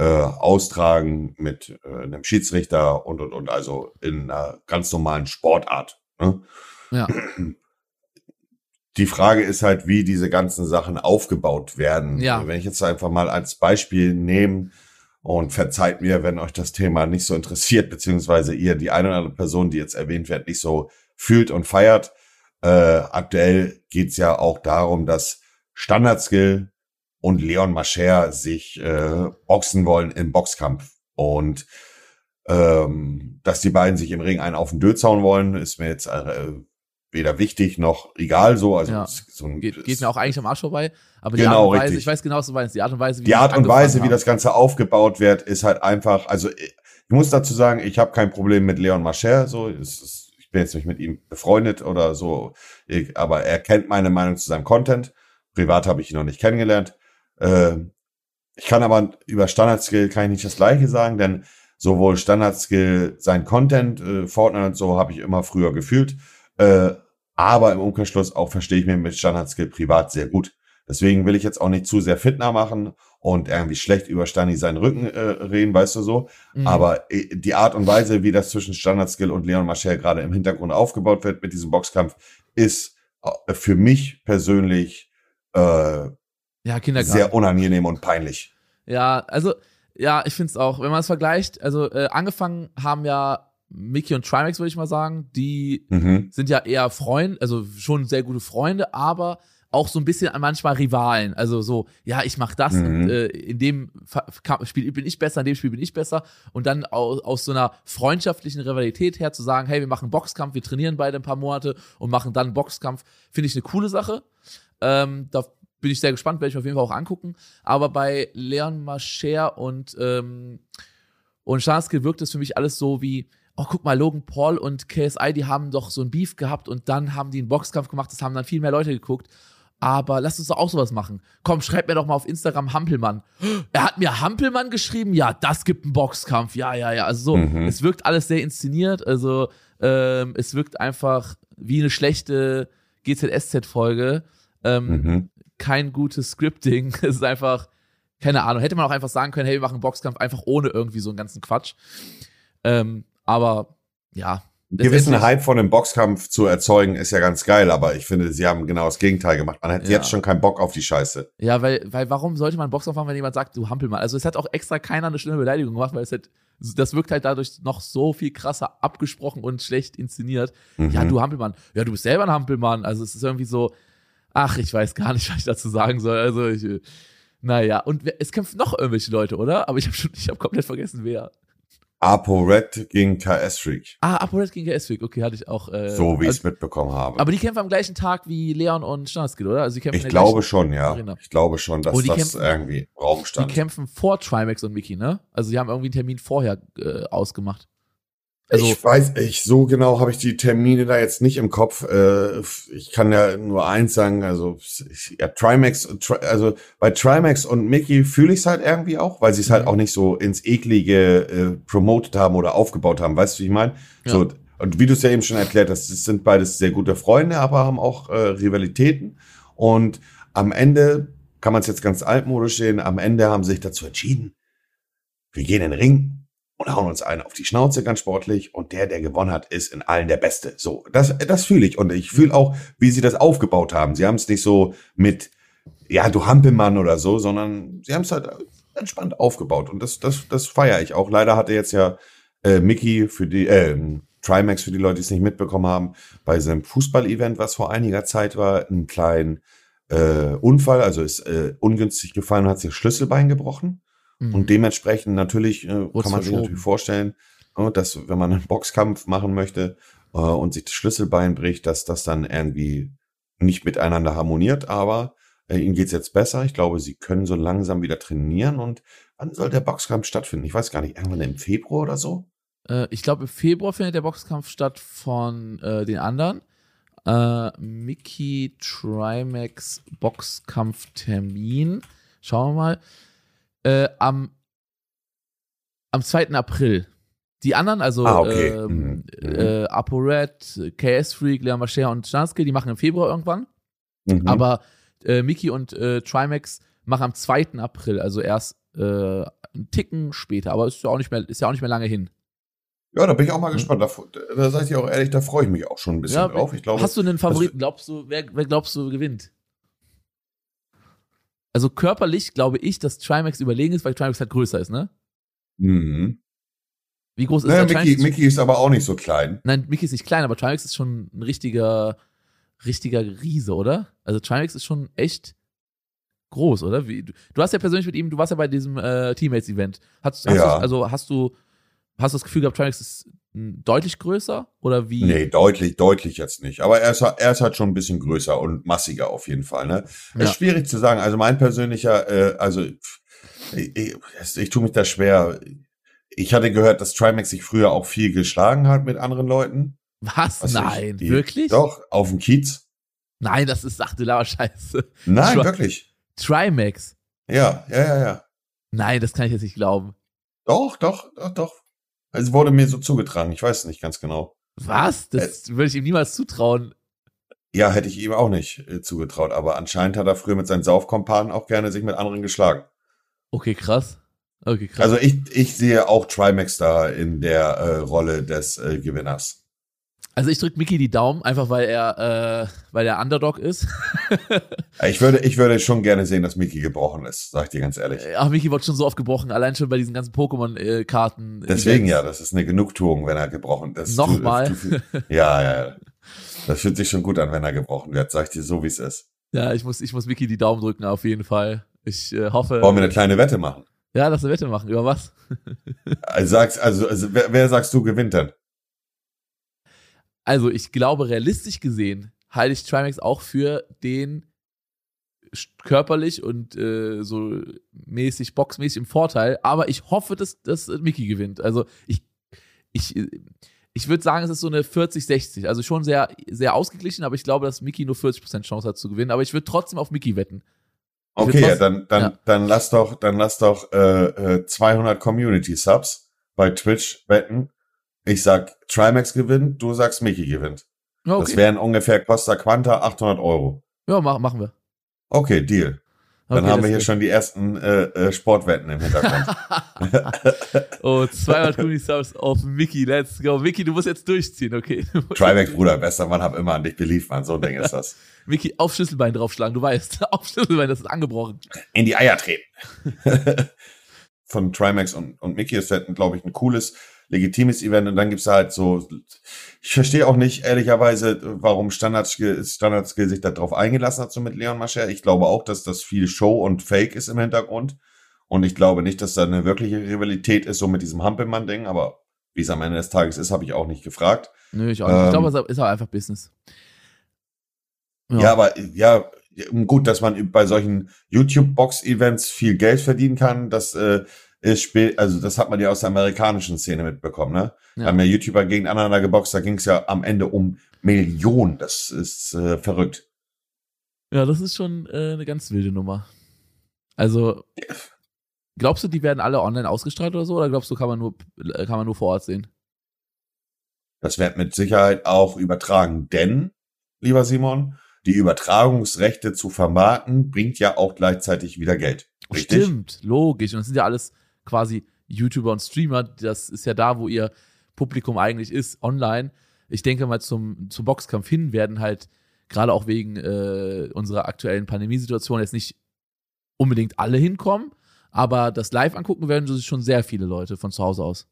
äh, austragen mit äh, einem Schiedsrichter und und und also in einer ganz normalen Sportart. Ne? Ja. Die Frage ist halt, wie diese ganzen Sachen aufgebaut werden. Ja. Wenn ich jetzt einfach mal als Beispiel nehme, und verzeiht mir, wenn euch das Thema nicht so interessiert, beziehungsweise ihr die eine oder andere Person, die jetzt erwähnt wird, nicht so fühlt und feiert. Äh, aktuell geht's ja auch darum, dass Standardskill und Leon Mascher sich äh, boxen wollen im Boxkampf. Und ähm, dass die beiden sich im Ring einen auf den Dötz hauen wollen, ist mir jetzt äh, weder wichtig noch egal so. Also Ja. so ein, Geht, geht mir auch eigentlich am Arsch vorbei. Aber die Genau, Art und Weise, richtig. ich weiß genau, was du meinst, die Art und Weise, wie die Art und Weise, wie das Ganze aufgebaut wird, ist halt einfach, also ich ich muss dazu sagen, ich habe kein Problem mit Leon Mascher, so, ist, ich bin jetzt nicht mit ihm befreundet oder so, ich, aber er kennt meine Meinung zu seinem Content. Privat habe ich ihn noch nicht kennengelernt. Äh, ich kann aber über Standardskill kann ich nicht das Gleiche sagen, denn sowohl Standard-Skill, sein Content, äh, Fortnite und so habe ich immer früher gefühlt. Äh, aber im Umkehrschluss auch verstehe ich mir mit Standard-Skill privat sehr gut. Deswegen will ich jetzt auch nicht zu sehr fitner machen und irgendwie schlecht über Stani seinen Rücken äh, reden, weißt du so. Mhm. Aber äh, die Art und Weise, wie das zwischen Standard-Skill und Leon Marchel gerade im Hintergrund aufgebaut wird mit diesem Boxkampf, ist äh, für mich persönlich äh, ja, sehr unangenehm und peinlich. Ja, also ja, ich finde es auch. Wenn man es vergleicht, also äh, angefangen haben ja Mickey und Trimax, würde ich mal sagen, die mhm. sind ja eher Freunde, also schon sehr gute Freunde, aber auch so ein bisschen manchmal Rivalen. Also so, ja, ich mach das mhm. und äh, in dem Spiel bin ich besser, in dem Spiel bin ich besser. Und dann aus, aus so einer freundschaftlichen Rivalität her zu sagen, hey, wir machen Boxkampf, wir trainieren beide ein paar Monate und machen dann Boxkampf, finde ich eine coole Sache. Ähm, da bin ich sehr gespannt, werde ich mir auf jeden Fall auch angucken. Aber bei Leon Mascher und, ähm, und Schanske wirkt es für mich alles so wie, oh, guck mal, Logan Paul und KSI, die haben doch so ein Beef gehabt und dann haben die einen Boxkampf gemacht, das haben dann viel mehr Leute geguckt. Aber lass uns doch auch sowas machen. Komm, schreib mir doch mal auf Instagram Hampelmann. Er hat mir Hampelmann geschrieben. Ja, das gibt einen Boxkampf. Ja, ja, ja. Also so, mhm. es wirkt alles sehr inszeniert. Also ähm, es wirkt einfach wie eine schlechte GZSZ-Folge. Ähm, mhm. Kein gutes Scripting. es ist einfach, keine Ahnung. Hätte man auch einfach sagen können, hey, wir machen einen Boxkampf einfach ohne irgendwie so einen ganzen Quatsch. Ähm, aber ja, gewissen Hype von einem Boxkampf zu erzeugen, ist ja ganz geil, aber ich finde, sie haben genau das Gegenteil gemacht. Man hat ja. jetzt schon keinen Bock auf die Scheiße. Ja, weil, weil warum sollte man einen Boxkampf machen, wenn jemand sagt, du Hampelmann? Also es hat auch extra keiner eine schlimme Beleidigung gemacht, weil es halt, das wirkt halt dadurch noch so viel krasser abgesprochen und schlecht inszeniert. Mhm. Ja, du Hampelmann. Ja, du bist selber ein Hampelmann. Also es ist irgendwie so, ach, ich weiß gar nicht, was ich dazu sagen soll. Also ich, naja, und es kämpfen noch irgendwelche Leute, oder? Aber ich habe schon, ich habe komplett vergessen, wer. ApoRed gegen KS Freak. Ah, ApoRed gegen KS Freak, okay, hatte ich auch. Äh, so wie ich es also, mitbekommen habe. Aber die kämpfen am gleichen Tag wie Leon und Schnarskill, oder? Also die kämpfen ich glaube schon, ja. Arena. Ich glaube schon, dass das kämpfen, irgendwie Raum stand. Die kämpfen vor Trimax und Mickey, ne? Also die haben irgendwie einen Termin vorher äh, ausgemacht. Also, ich weiß, ich so genau habe ich die Termine da jetzt nicht im Kopf. Äh, ich kann ja nur eins sagen, also ja, Trimax, also bei Trimax und Mickey fühle ich es halt irgendwie auch, weil sie es halt mhm. auch nicht so ins eklige äh, promoted haben oder aufgebaut haben. Weißt du, wie ich meine? Ja. So und wie du es ja eben schon erklärt hast, es sind beides sehr gute Freunde, aber haben auch äh, Rivalitäten. Und am Ende kann man es jetzt ganz altmodisch sehen. Am Ende haben sie sich dazu entschieden, wir gehen in den Ring und hauen uns einen auf die Schnauze ganz sportlich und der, der gewonnen hat, ist in allen der Beste. So, das, das fühle ich und ich fühle auch, wie sie das aufgebaut haben. Sie haben es nicht so mit, ja, du Hampelmann oder so, sondern sie haben es halt entspannt aufgebaut und das, das, das feiere ich auch. Leider hatte jetzt ja äh, Mickey für die, äh, Trimax für die Leute, die es nicht mitbekommen haben, bei seinem Fußball-Event, was vor einiger Zeit war, einen kleinen äh, Unfall, also ist äh, ungünstig gefallen und hat sich das Schlüsselbein gebrochen. Mhm. Und dementsprechend natürlich äh, kann man sich natürlich vorstellen, äh, dass wenn man einen Boxkampf machen möchte äh, und sich das Schlüsselbein bricht, dass das dann irgendwie nicht miteinander harmoniert. Aber äh, ihnen geht's jetzt besser. Ich glaube, sie können so langsam wieder trainieren. Und wann soll der Boxkampf stattfinden? Ich weiß gar nicht, irgendwann im Februar oder so? Äh, ich glaube, im Februar findet der Boxkampf statt von äh, den anderen. Äh, Mickey Trimax Boxkampftermin. Schauen wir mal äh, am, am 2. April. Die anderen, also ah, okay. ähm, mhm. äh, ApoRed, KS Freak, Leon Mascher und Schanske, die machen im Februar irgendwann. Mhm. Aber äh, Miki und äh, Trimax machen am 2. April, also erst äh, einen Ticken später, aber ist ja auch nicht mehr, ist ja auch nicht mehr lange hin. Ja, da bin ich auch mal mhm. gespannt. Da, da seid ihr auch ehrlich, da freue ich mich auch schon ein bisschen ja, drauf. Ich glaube, hast du einen Favoriten? Glaubst du, wer, wer glaubst du gewinnt? Also körperlich glaube ich, dass Trimax überlegen ist, weil Trimax halt größer ist, ne? Mhm. Wie groß ist naja, der Mickey, Mickey ist aber auch nicht so klein. Nein, Mickey ist nicht klein, aber Trimax ist schon ein richtiger, richtiger Riese, oder? Also Trimax ist schon echt groß, oder? Wie, du, du, hast ja persönlich mit ihm, du warst ja bei diesem äh, Teammates-Event. Hast, hast ja. also hast du, hast du das Gefühl gehabt, Trimax ist deutlich größer oder wie? Nee, deutlich, deutlich jetzt nicht. Aber er ist, er ist halt schon ein bisschen größer und massiger auf jeden Fall. Ne? Ja. Ist schwierig zu sagen. Also mein persönlicher, äh, also ich, ich, ich tue mich da schwer. Ich hatte gehört, dass Trimax sich früher auch viel geschlagen hat mit anderen Leuten. Was? Was Nein, ich, wirklich? Doch, auf dem Kiez. Nein, das ist Sachtelauer Scheiße. Nein, Tri wirklich. Trimax. Ja, ja, ja, ja. Nein, das kann ich jetzt nicht glauben. Doch, doch, doch, doch. Es wurde mir so zugetragen, ich weiß es nicht ganz genau. Was? Das äh, würde ich ihm niemals zutrauen. Ja, hätte ich ihm auch nicht äh, zugetraut, aber anscheinend hat er früher mit seinen Saufkompanen auch gerne sich mit anderen geschlagen. Okay, krass. Okay, krass. Also ich, ich sehe auch Trimax da in der äh, Rolle des äh, Gewinners. Also ich drücke Mickey die Daumen, einfach weil er, äh, weil er Underdog ist. ich würde, ich würde schon gerne sehen, dass Mickey gebrochen ist, sag ich dir ganz ehrlich. Ach, Mickey wird schon so oft gebrochen, allein schon bei diesen ganzen Pokémon-Karten. Deswegen ja, das ist eine Genugtuung, wenn er gebrochen ist. Nochmal? ja, ja. Das fühlt sich schon gut an, wenn er gebrochen wird, sag ich dir so, wie es ist. Ja, ich muss, ich muss Mickey die Daumen drücken, auf jeden Fall. Ich äh, hoffe. Wollen wir eine kleine Wette machen? Ja, lass eine Wette machen. Über was? also, sagst, also, also wer, wer sagst du gewinnt denn? Also, ich glaube, realistisch gesehen halte ich Trimax auch für den körperlich und äh, so mäßig, boxmäßig im Vorteil. Aber ich hoffe, dass, dass Mickey gewinnt. Also, ich, ich, ich würde sagen, es ist so eine 40-60. Also schon sehr, sehr ausgeglichen, aber ich glaube, dass Mickey nur 40% Chance hat zu gewinnen. Aber ich würde trotzdem auf Mickey wetten. Okay, ja, dann, dann, ja. dann lass doch, dann lass doch äh, 200 äh, Community Subs bei Twitch wetten. Ich sag Trimax gewinnt, du sagst Mickey gewinnt. Okay. Das wären ungefähr Costa Quanta 800 Euro. Ja, mach, machen wir. Okay, Deal. Dann okay, haben wir hier schon die erersten äh, äh, Sportwetten im Hintergrund. oh, 200 Community Subs auf Mickey, let's go. Mickey, du musst jetzt durchziehen, okay? Trimax, Bruder, bester Mann, hab immer an dich beliebt, Mann. So ein Ding ist das. Mickey, auf Schlüsselbein draufschlagen, du weißt. auf Schlüsselbein, das ist angebrochen. In die Eier treten. Von Trimax und, und Mickey ist halt, glaube ich, ein cooles, legitimes Event. Und dann gibt's halt so, ich verstehe auch nicht, ehrlicherweise, warum Standardskill, Standardskill sich darauf eingelassen hat, so mit Leon Mascher. Ich glaube auch, dass das viel Show und Fake ist im Hintergrund. Und ich glaube nicht, dass da eine wirkliche Rivalität ist, so mit diesem Hampelmann-Ding, aber wie es am Ende des Tages ist, habe ich auch nicht gefragt. Nö, ich auch nicht. Ähm, ich glaube, es ist auch einfach Business. Ja. ja, aber ja, gut, dass man bei solchen YouTube-Box-Events viel Geld verdienen kann, das äh, ist spät, also das hat man ja aus der amerikanischen Szene mitbekommen, ne? Ja. Haben ja YouTuber gegeneinander geboxt, da ging es ja am Ende um Millionen. Das ist äh, verrückt. Ja, das ist schon äh, eine ganz wilde Nummer. Also, glaubst du, die werden alle online ausgestrahlt oder so? Oder glaubst du, kann man nur, kann man nur vor Ort sehen? Das wird mit Sicherheit auch übertragen, denn, lieber Simon, die Übertragungsrechte zu vermarkten, bringt ja auch gleichzeitig wieder Geld. Richtig? Stimmt, logisch. Und das sind ja alles quasi YouTuber und Streamer. Das ist ja da, wo ihr Publikum eigentlich ist, online. Ich denke mal, zum, zum Boxkampf hin werden halt gerade auch wegen äh, unserer aktuellen Pandemiesituation jetzt nicht unbedingt alle hinkommen, aber das live angucken werden sich schon sehr viele Leute von zu Hause aus.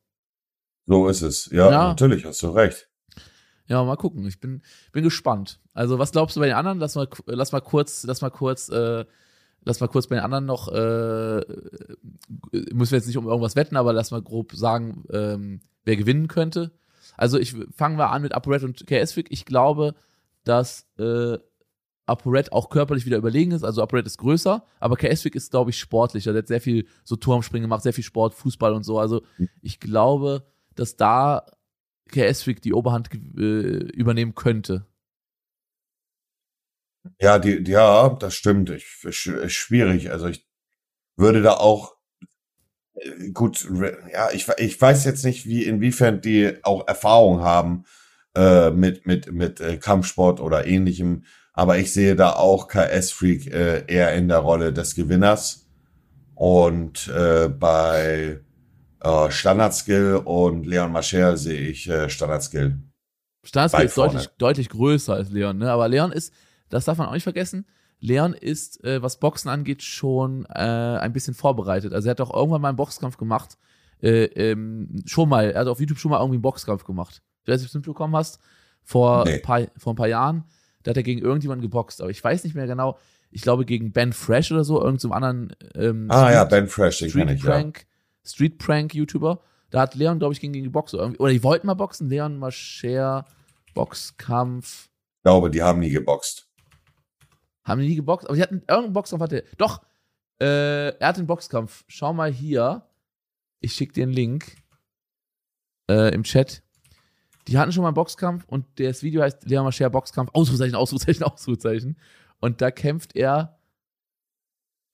So ist es. Ja, ja. natürlich, hast du recht. Ja, mal gucken. Ich bin, bin gespannt. Also, was glaubst du bei den anderen? Lass mal, lass mal kurz, lass mal kurz, äh, lass mal kurz bei den anderen noch, äh, müssen wir jetzt nicht um irgendwas wetten, aber lass mal grob sagen, ähm, wer gewinnen könnte. Also, ich fangen wir an mit ApoRed und KSFIC. Ich glaube, dass äh, ApoRed auch körperlich wieder überlegen ist. Also ApoRed ist größer, aber KSFIC ist, glaube ich, sportlicher. Der hat sehr viel so Turmspringen gemacht, sehr viel Sport, Fußball und so. Also ich glaube, dass da KS-Freak die Oberhand äh, übernehmen könnte. Ja, die, ja, das stimmt. Ich, ich, schwierig. Also ich würde da auch äh, gut, ja, ich, ich weiß jetzt nicht, wie inwiefern die auch Erfahrung haben äh, mit mit mit äh, Kampfsport oder ähnlichem, aber ich sehe da auch KS Freak äh, eher in der Rolle des Gewinners und äh, bei äh, Standardskill und Leon Mascher sehe ich äh, Standardskill. Standardskill ist deutlich, deutlich größer als Leon, ne? Aber Leon ist, das darf man auch nicht vergessen, Leon ist, äh, was Boxen angeht, schon äh, ein bisschen vorbereitet. Also er hat auch irgendwann mal einen Boxkampf gemacht. Äh, ähm, schon mal, er hat auf YouTube schon mal irgendwie einen Boxkampf gemacht. Ich weiß nicht, ob du es mitbekommen hast. Vor, nee. paar, vor ein paar Jahren. Da hat er gegen irgendjemanden geboxt. Aber ich weiß nicht mehr genau. Ich glaube gegen Ben Fresh oder so, irgendeinem anderen. Ähm, ah Street, ja, Ben Fresh, den kenne ich, Prank, ja. Street Prank YouTuber. Da hat Leon, glaube ich, gegen ihn geboxt. Oder die wollten mal boxen. Leon Mascher, Boxkampf. Ich glaube, die haben nie geboxt. Haben die nie geboxt? Aber die hatten irgendeinen Boxkampf. Hatte, doch, äh, er hat den Boxkampf. Schau mal hier. Ich schicke dir einen Link äh, im Chat. Die hatten schon mal einen Boxkampf und das Video heißt Leon Mascher Boxkampf. Ausrufezeichen, Ausrufezeichen, Ausrufezeichen. Und da kämpft er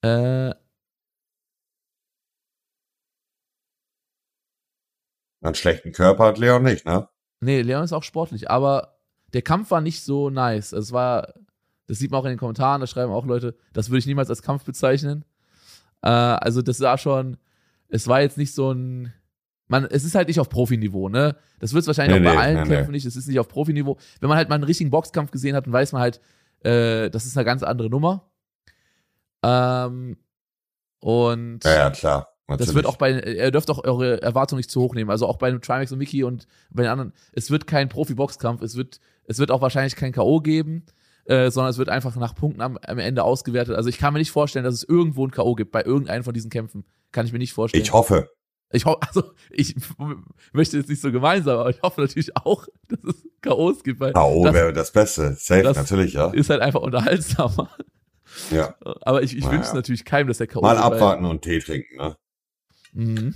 äh, Einen schlechten Körper hat Leon nicht, ne? Nee, Leon ist auch sportlich, aber der Kampf war nicht so nice. Also es war, das sieht man auch in den Kommentaren, da schreiben auch Leute, das würde ich niemals als Kampf bezeichnen. Äh, also das war schon, es war jetzt nicht so ein, man, es ist halt nicht auf Profiniveau, ne? Das wird es wahrscheinlich Nee, auch bei nee, allen nee, Kämpfen nicht, es ist nicht auf Profiniveau. Wenn man halt mal einen richtigen Boxkampf gesehen hat, dann weiß man halt, äh, das ist eine ganz andere Nummer. Ähm, und Ja, ja, klar. Natürlich. das wird auch bei, er dürft auch eure Erwartungen nicht zu hoch nehmen. Also auch bei einem Trimax und Mickey und bei den anderen, es wird kein Profi-Boxkampf, es wird, es wird auch wahrscheinlich kein K.O. geben, äh, sondern es wird einfach nach Punkten am, am Ende ausgewertet. Also ich kann mir nicht vorstellen, dass es irgendwo ein K.O. gibt bei irgendeinem von diesen Kämpfen. Kann ich mir nicht vorstellen. Ich hoffe. Ich hoffe, also ich möchte jetzt nicht so gemein sein, aber ich hoffe natürlich auch, dass es K.O.s gibt, K.O. wäre das Beste. Safe, das- natürlich, ja. ist halt einfach unterhaltsamer. Ja. Aber ich, ich Naja. wünsche natürlich keinem, dass der K.O. Mal abwarten und Tee trinken, ne? Mhm.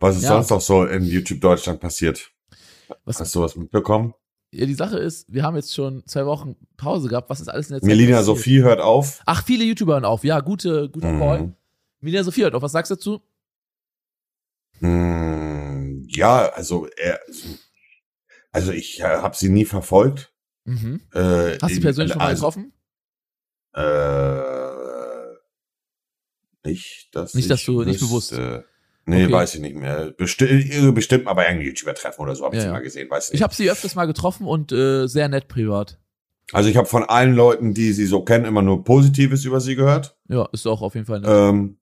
Was ist Ja. sonst noch so in YouTube Deutschland passiert? Was, Hast du was mitbekommen? Ja, die Sache ist, wir haben jetzt schon zwei Wochen Pause gehabt. Was ist alles in der Zeit Melina passiert? Sophie hört auf. Ach, viele YouTuber hören auf. Ja, gute, guter Call. Mhm. Melina Sophie hört auf. Was sagst du dazu? Hm, ja, also er, also ich äh, habe sie nie verfolgt. Mhm. Äh, Hast du sie persönlich schon mal also, getroffen? Äh, nicht, dass Nicht, dass du- nicht wüsste. Nee, Okay. weiß ich nicht mehr. Besti bestimmt mal bei einem YouTuber-Treffen oder so habe ich Ja, sie ja. mal gesehen, weiß ich Ich nicht. habe sie öfters mal getroffen und äh, sehr nett privat. Also ich habe von allen Leuten, die sie so kennen, immer nur Positives über sie gehört. Ja, ist auch auf jeden Fall nett. Ähm,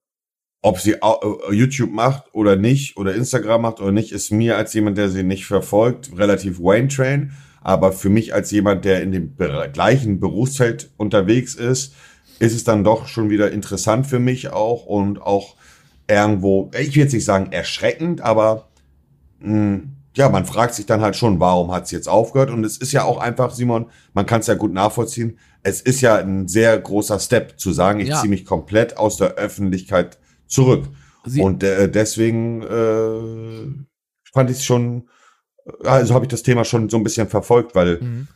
ob sie äh, YouTube macht oder nicht oder Instagram macht oder nicht, ist mir als jemand, der sie nicht verfolgt, relativ Wayne Train. Aber für mich als jemand, der in dem gleichen Berufsfeld unterwegs ist, ist es dann doch schon wieder interessant für mich auch und auch irgendwo, ich will jetzt nicht sagen erschreckend, aber mh, ja, man fragt sich dann halt schon, warum hat es jetzt aufgehört? Und es ist ja auch einfach, Simon, man kann es ja gut nachvollziehen. Es ist ja ein sehr großer Step zu sagen, ich Ja. ziehe mich komplett aus der Öffentlichkeit zurück. sie, Und äh, deswegen äh, fand ich es schon, also habe ich das Thema schon so ein bisschen verfolgt, weil Mhm.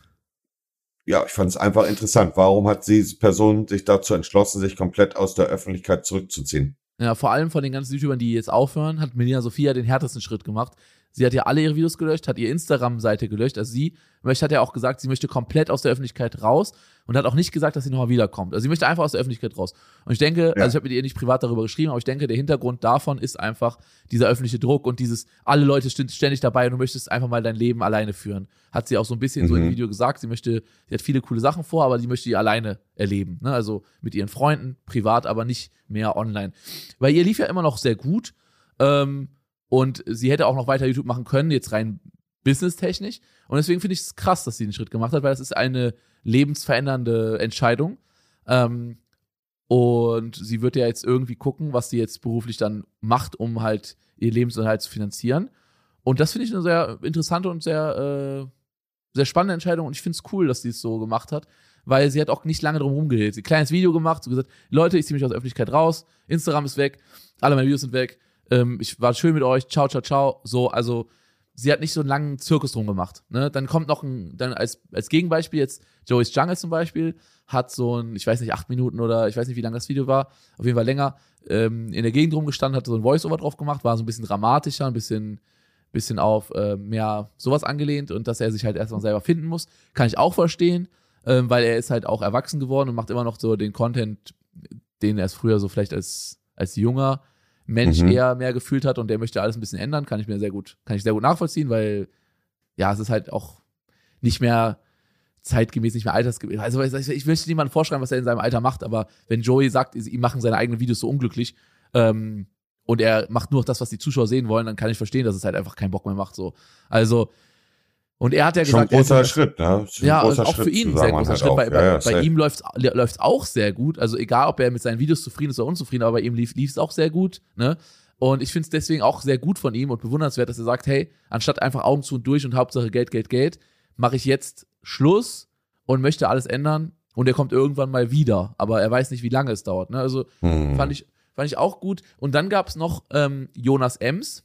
ja, ich fand es einfach interessant. Warum hat diese Person sich dazu entschlossen, sich komplett aus der Öffentlichkeit zurückzuziehen? Ja, vor allem von den ganzen YouTubern, die jetzt aufhören, hat Melina Sophia den härtesten Schritt gemacht. Sie hat ja alle ihre Videos gelöscht, hat ihre Instagram-Seite gelöscht. Also sie möchte, hat ja auch gesagt, sie möchte komplett aus der Öffentlichkeit raus und hat auch nicht gesagt, dass sie nochmal wiederkommt. Also sie möchte einfach aus der Öffentlichkeit raus. Und ich denke, Ja. also ich habe mit ihr nicht privat darüber geschrieben, aber ich denke, der Hintergrund davon ist einfach dieser öffentliche Druck und dieses, alle Leute sind ständig dabei und du möchtest einfach mal dein Leben alleine führen. Hat sie auch so ein bisschen so Mhm. im Video gesagt. Sie möchte, sie hat viele coole Sachen vor, aber sie möchte die alleine erleben. Ne? Also mit ihren Freunden, privat, aber nicht mehr online. Weil ihr lief ja immer noch sehr gut. Ähm, und sie hätte auch noch weiter YouTube machen können, jetzt rein businesstechnisch. Und deswegen finde ich es krass, dass sie den Schritt gemacht hat, weil das ist eine lebensverändernde Entscheidung. Ähm, und sie wird ja jetzt irgendwie gucken, was sie jetzt beruflich dann macht, um halt ihr Lebensunterhalt zu finanzieren. Und das finde ich eine sehr interessante und sehr, äh, sehr spannende Entscheidung. Und ich finde es cool, dass sie es so gemacht hat, weil sie hat auch nicht lange drum rumgeredet. Sie hat ein kleines Video gemacht, so gesagt, Leute, ich ziehe mich aus der Öffentlichkeit raus, Instagram ist weg, alle meine Videos sind weg, ähm, ich war schön mit euch, ciao, ciao, ciao. So, also sie hat nicht so einen langen Zirkus drum gemacht. Ne? Dann kommt noch ein, dann als, als Gegenbeispiel jetzt Joey's Jungle zum Beispiel, hat so ein, ich weiß nicht, acht Minuten oder ich weiß nicht, wie lang das Video war, auf jeden Fall länger, ähm, in der Gegend rumgestanden, hat so ein Voice-Over drauf gemacht, war so ein bisschen dramatischer, ein bisschen, bisschen auf äh, mehr sowas angelehnt und dass er sich halt erstmal selber finden muss, kann ich auch verstehen, ähm, weil er ist halt auch erwachsen geworden und macht immer noch so den Content, den er es früher so vielleicht als, als junger Mensch Mhm. eher mehr gefühlt hat und der möchte alles ein bisschen ändern, kann ich mir sehr gut, kann ich sehr gut nachvollziehen, weil ja, es ist halt auch nicht mehr zeitgemäß, nicht mehr altersgemäß. Also ich, ich möchte niemandem vorschreiben, was er in seinem Alter macht, aber wenn Joey sagt, ihm machen seine eigenen Videos so unglücklich ähm, und er macht nur noch das, was die Zuschauer sehen wollen, dann kann ich verstehen, dass es halt einfach keinen Bock mehr macht. So, also und er hat ja Schon gesagt, er großer Schritt, ne? Ein ja, großer auch für Schritt, ihn ein zu sehr großer Schritt. auch. Bei, Ja, ja, bei, bei ihm läuft es auch sehr gut. Also egal, ob er mit seinen Videos zufrieden ist oder unzufrieden, aber bei ihm lief es auch sehr gut. Ne? Und ich finde es deswegen auch sehr gut von ihm und bewundernswert, dass er sagt, hey, anstatt einfach Augen zu und durch und Hauptsache Geld, Geld, Geld, mache ich jetzt Schluss und möchte alles ändern. Und er kommt irgendwann mal wieder, aber er weiß nicht, wie lange es dauert. Ne? Also Hm. fand ich, fand ich auch gut. Und dann gab es noch ähm, Jonas Ems.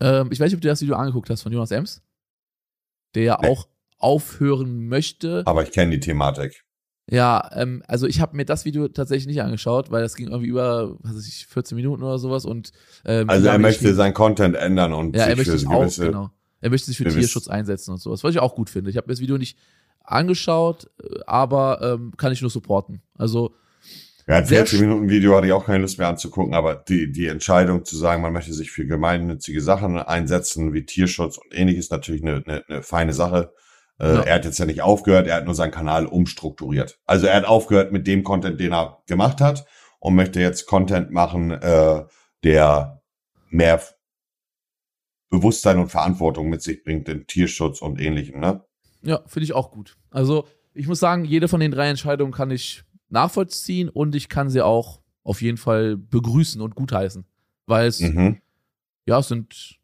Ähm, ich weiß nicht, ob du das Video angeguckt hast von Jonas Ems, der ja Nee. auch aufhören möchte. Aber ich kenne die Thematik. Ja, ähm, also ich habe mir das Video tatsächlich nicht angeschaut, weil das ging irgendwie über, was weiß ich, 14 Minuten oder sowas und ähm, Also er möchte geschrieben- sein Content ändern und ja, er sich möchte für sich auch, genau. Er möchte sich für Tierschutz einsetzen und sowas, was ich auch gut finde. Ich habe mir das Video nicht angeschaut, äh, aber ähm, kann ich nur supporten. Also Ja, ein Sehr 14 Minuten Video hatte ich auch keine Lust mehr anzugucken, aber die, die Entscheidung zu sagen, man möchte sich für gemeinnützige Sachen einsetzen, wie Tierschutz und ähnliches, natürlich eine, eine, eine feine Sache. Äh, Ja. Er hat jetzt ja nicht aufgehört, er hat nur seinen Kanal umstrukturiert. Also er hat aufgehört mit dem Content, den er gemacht hat und möchte jetzt Content machen, äh, der mehr Bewusstsein und Verantwortung mit sich bringt in Tierschutz und ähnlichem, ne? Ja, finde ich auch gut. Also, ich muss sagen, jede von den drei Entscheidungen kann ich nachvollziehen und ich kann sie auch auf jeden Fall begrüßen und gutheißen. Weil es, Mhm. ja, es sind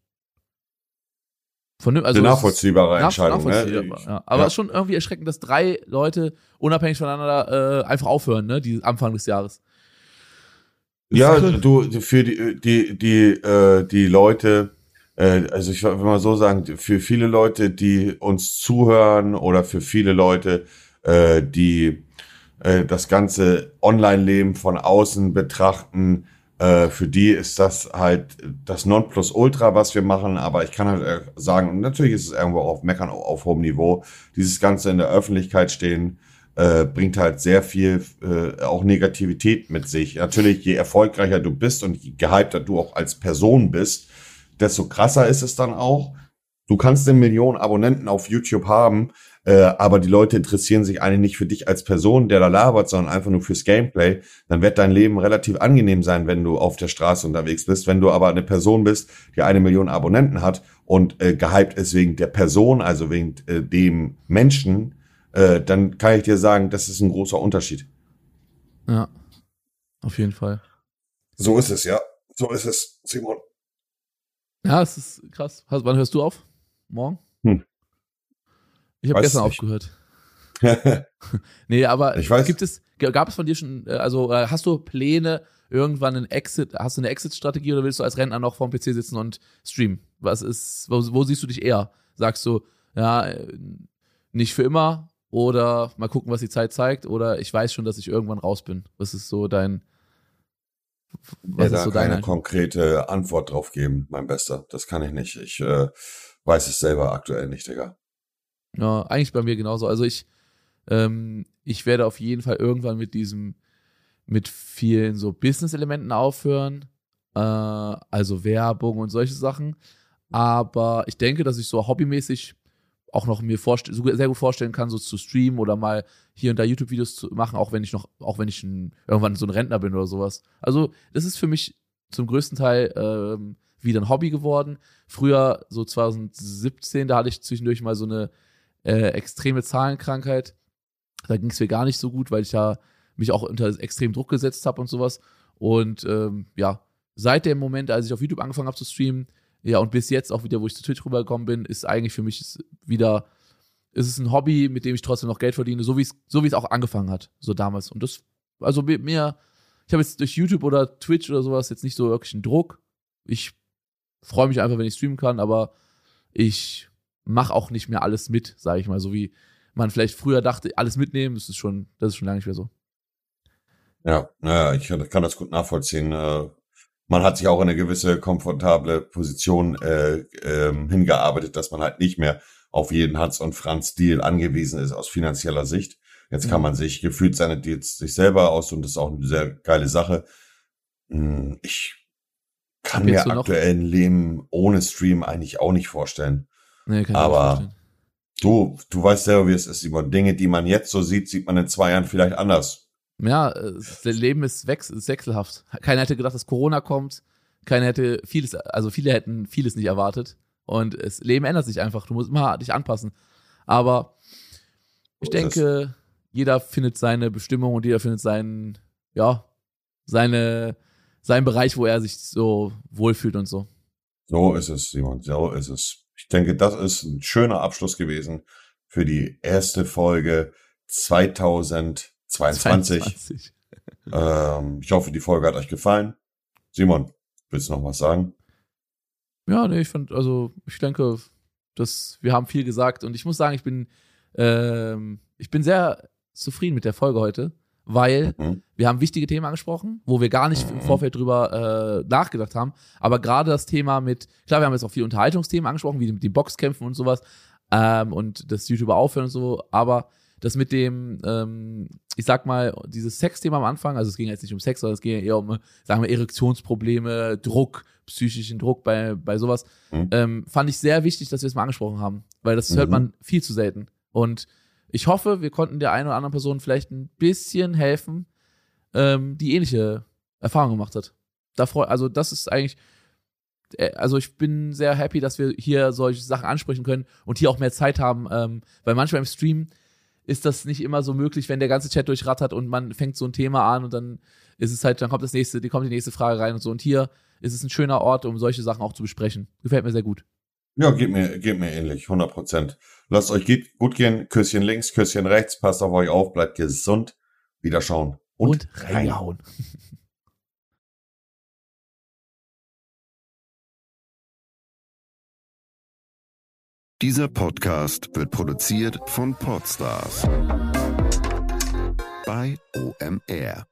vernünftig. Also nachvollziehbare nach- Entscheidung, nachvollziehbar, ne? ja. Aber Ja. es ist schon irgendwie erschreckend, dass drei Leute unabhängig voneinander äh, einfach aufhören, ne, die Anfang des Jahres. Das Ja, du, für die, die, die, äh, die Leute, äh, also ich will mal so sagen, für viele Leute, die uns zuhören oder für viele Leute, äh, die äh, das ganze Online-Leben von außen betrachten, äh, für die ist das halt das Nonplusultra, was wir machen. Aber ich kann halt äh, sagen, und natürlich ist es irgendwo auf Meckern auf hohem Niveau, dieses Ganze in der Öffentlichkeit stehen, äh, bringt halt sehr viel äh, auch Negativität mit sich. Natürlich, je erfolgreicher du bist und je gehypter du auch als Person bist, desto krasser ist es dann auch. Du kannst eine Million Abonnenten auf YouTube haben, äh, aber die Leute interessieren sich eigentlich nicht für dich als Person, der da labert, sondern einfach nur fürs Gameplay. Dann wird dein Leben relativ angenehm sein, wenn du auf der Straße unterwegs bist. Wenn du aber eine Person bist, die eine Million Abonnenten hat und äh, gehypt ist wegen der Person, also wegen äh, dem Menschen, äh, dann kann ich dir sagen, das ist ein großer Unterschied. Ja. Auf jeden Fall. So ist es, ja. So ist es, Simon. Ja, es ist krass. Hast- Wann hörst du auf? Morgen? Hm. Ich habe gestern aufgehört. Nee, aber Ich weiß. gibt es, gab es von dir schon, äh, also äh, hast du Pläne, irgendwann einen Exit, hast du eine Exit-Strategie oder willst du als Rentner noch vorm PC sitzen und streamen? Was ist, wo, wo siehst du dich eher? Sagst du, ja, äh, nicht für immer oder mal gucken, was die Zeit zeigt oder ich weiß schon, dass ich irgendwann raus bin? Was ist so dein, was ja, ist so keine deine? konkrete Antwort drauf geben, mein Bester. Das kann ich nicht. Ich äh, weiß es selber aktuell nicht, Digga. Ja, eigentlich bei mir genauso. Also ich, ähm, ich werde auf jeden Fall irgendwann mit diesem, mit vielen so Business-Elementen aufhören. Äh, also Werbung und solche Sachen. Aber ich denke, dass ich so hobbymäßig auch noch mir sehr gut vorstellen kann, so zu streamen oder mal hier und da YouTube-Videos zu machen, auch wenn ich noch, auch wenn ich ein, irgendwann so ein Rentner bin oder sowas. Also, das ist für mich zum größten Teil ähm, wieder ein Hobby geworden. Früher, so 2017, da hatte ich zwischendurch mal so eine äh, extreme Zahlenkrankheit. Da ging es mir gar nicht so gut, weil ich ja mich auch unter extrem Druck gesetzt habe und sowas. Und ähm, ja, seit dem Moment, als ich auf YouTube angefangen habe zu streamen, ja, und bis jetzt auch wieder, wo ich zu Twitch rübergekommen bin, ist eigentlich für mich wieder, ist es ein Hobby, mit dem ich trotzdem noch Geld verdiene, so wie es, so wie es auch angefangen hat, so damals. Und das, also mir, mir ich habe jetzt durch YouTube oder Twitch oder sowas jetzt nicht so wirklich einen Druck. Ich freue mich einfach, wenn ich streamen kann, aber ich mache auch nicht mehr alles mit, sage ich mal, so wie man vielleicht früher dachte, alles mitnehmen, das ist schon, das ist schon lange nicht mehr so. Ja, ja, ich kann das gut nachvollziehen. Äh, Man hat sich auch in eine gewisse komfortable Position äh, ähm, hingearbeitet, dass man halt nicht mehr auf jeden Hans und Franz Deal angewiesen ist aus finanzieller Sicht. Jetzt kann Mhm. man sich gefühlt seine Deals sich selber aus und das ist auch eine sehr geile Sache. Hm, Ich kann mir so noch- aktuell ein Leben ohne Stream eigentlich auch nicht vorstellen. Nee, kann ich Aber- vorstellen. Du, du weißt selber, wie es ist, Simon. Dinge, die man jetzt so sieht, sieht man in zwei Jahren vielleicht anders. Ja, äh, das Leben ist, wechs ist wechselhaft. Keiner hätte gedacht, dass Corona kommt. Keiner hätte vieles, also viele hätten vieles nicht erwartet. Und das Leben ändert sich einfach. Du musst immer dich anpassen. Aber ich denke, jeder findet seine Bestimmung und jeder findet seinen, ja, seine, seinen Bereich, wo er sich so wohlfühlt und so. So ist es, Simon, so ist es. Ich denke, das ist ein schöner Abschluss gewesen für die erste Folge 2022. 22. Ähm, ich hoffe, die Folge hat euch gefallen. Simon, willst du noch was sagen? Ja, nee, ich fand, also ich denke, dass wir haben viel gesagt und ich muss sagen, ich bin, ähm, ich bin sehr, zufrieden mit der Folge heute, weil Mhm. wir haben wichtige Themen angesprochen, wo wir gar nicht im Mhm. Vorfeld drüber äh, nachgedacht haben. Aber gerade das Thema mit, klar, wir haben jetzt auch viele Unterhaltungsthemen angesprochen, wie mit den Boxkämpfen und sowas ähm, und das YouTuber aufhören und so, aber das mit dem, ähm, ich sag mal, dieses Sexthema am Anfang, also es ging jetzt nicht um Sex, sondern es ging eher um, sagen wir, Erektionsprobleme, Druck, psychischen Druck bei, bei sowas, Mhm. ähm, fand ich sehr wichtig, dass wir es mal angesprochen haben, weil das Mhm. hört man viel zu selten. Und ich hoffe, wir konnten der einen oder anderen Person vielleicht ein bisschen helfen, ähm, die ähnliche Erfahrung gemacht hat. Da freu, also das ist eigentlich, äh, also ich bin sehr happy, dass wir hier solche Sachen ansprechen können und hier auch mehr Zeit haben, ähm, weil manchmal im Stream ist das nicht immer so möglich, wenn der ganze Chat durchrattert und man fängt so ein Thema an und dann ist es halt, dann kommt das nächste, die kommt die nächste Frage rein und so. Und hier ist es ein schöner Ort, um solche Sachen auch zu besprechen. Gefällt mir sehr gut. Ja, geht mir, geht mir ähnlich, 100 Prozent. Lasst euch gut gehen, Küsschen links, Küsschen rechts, passt auf euch auf, bleibt gesund, wiederschauen und, Und, rein. reinhauen. Dieser Podcast wird produziert von Podstars bei OMR.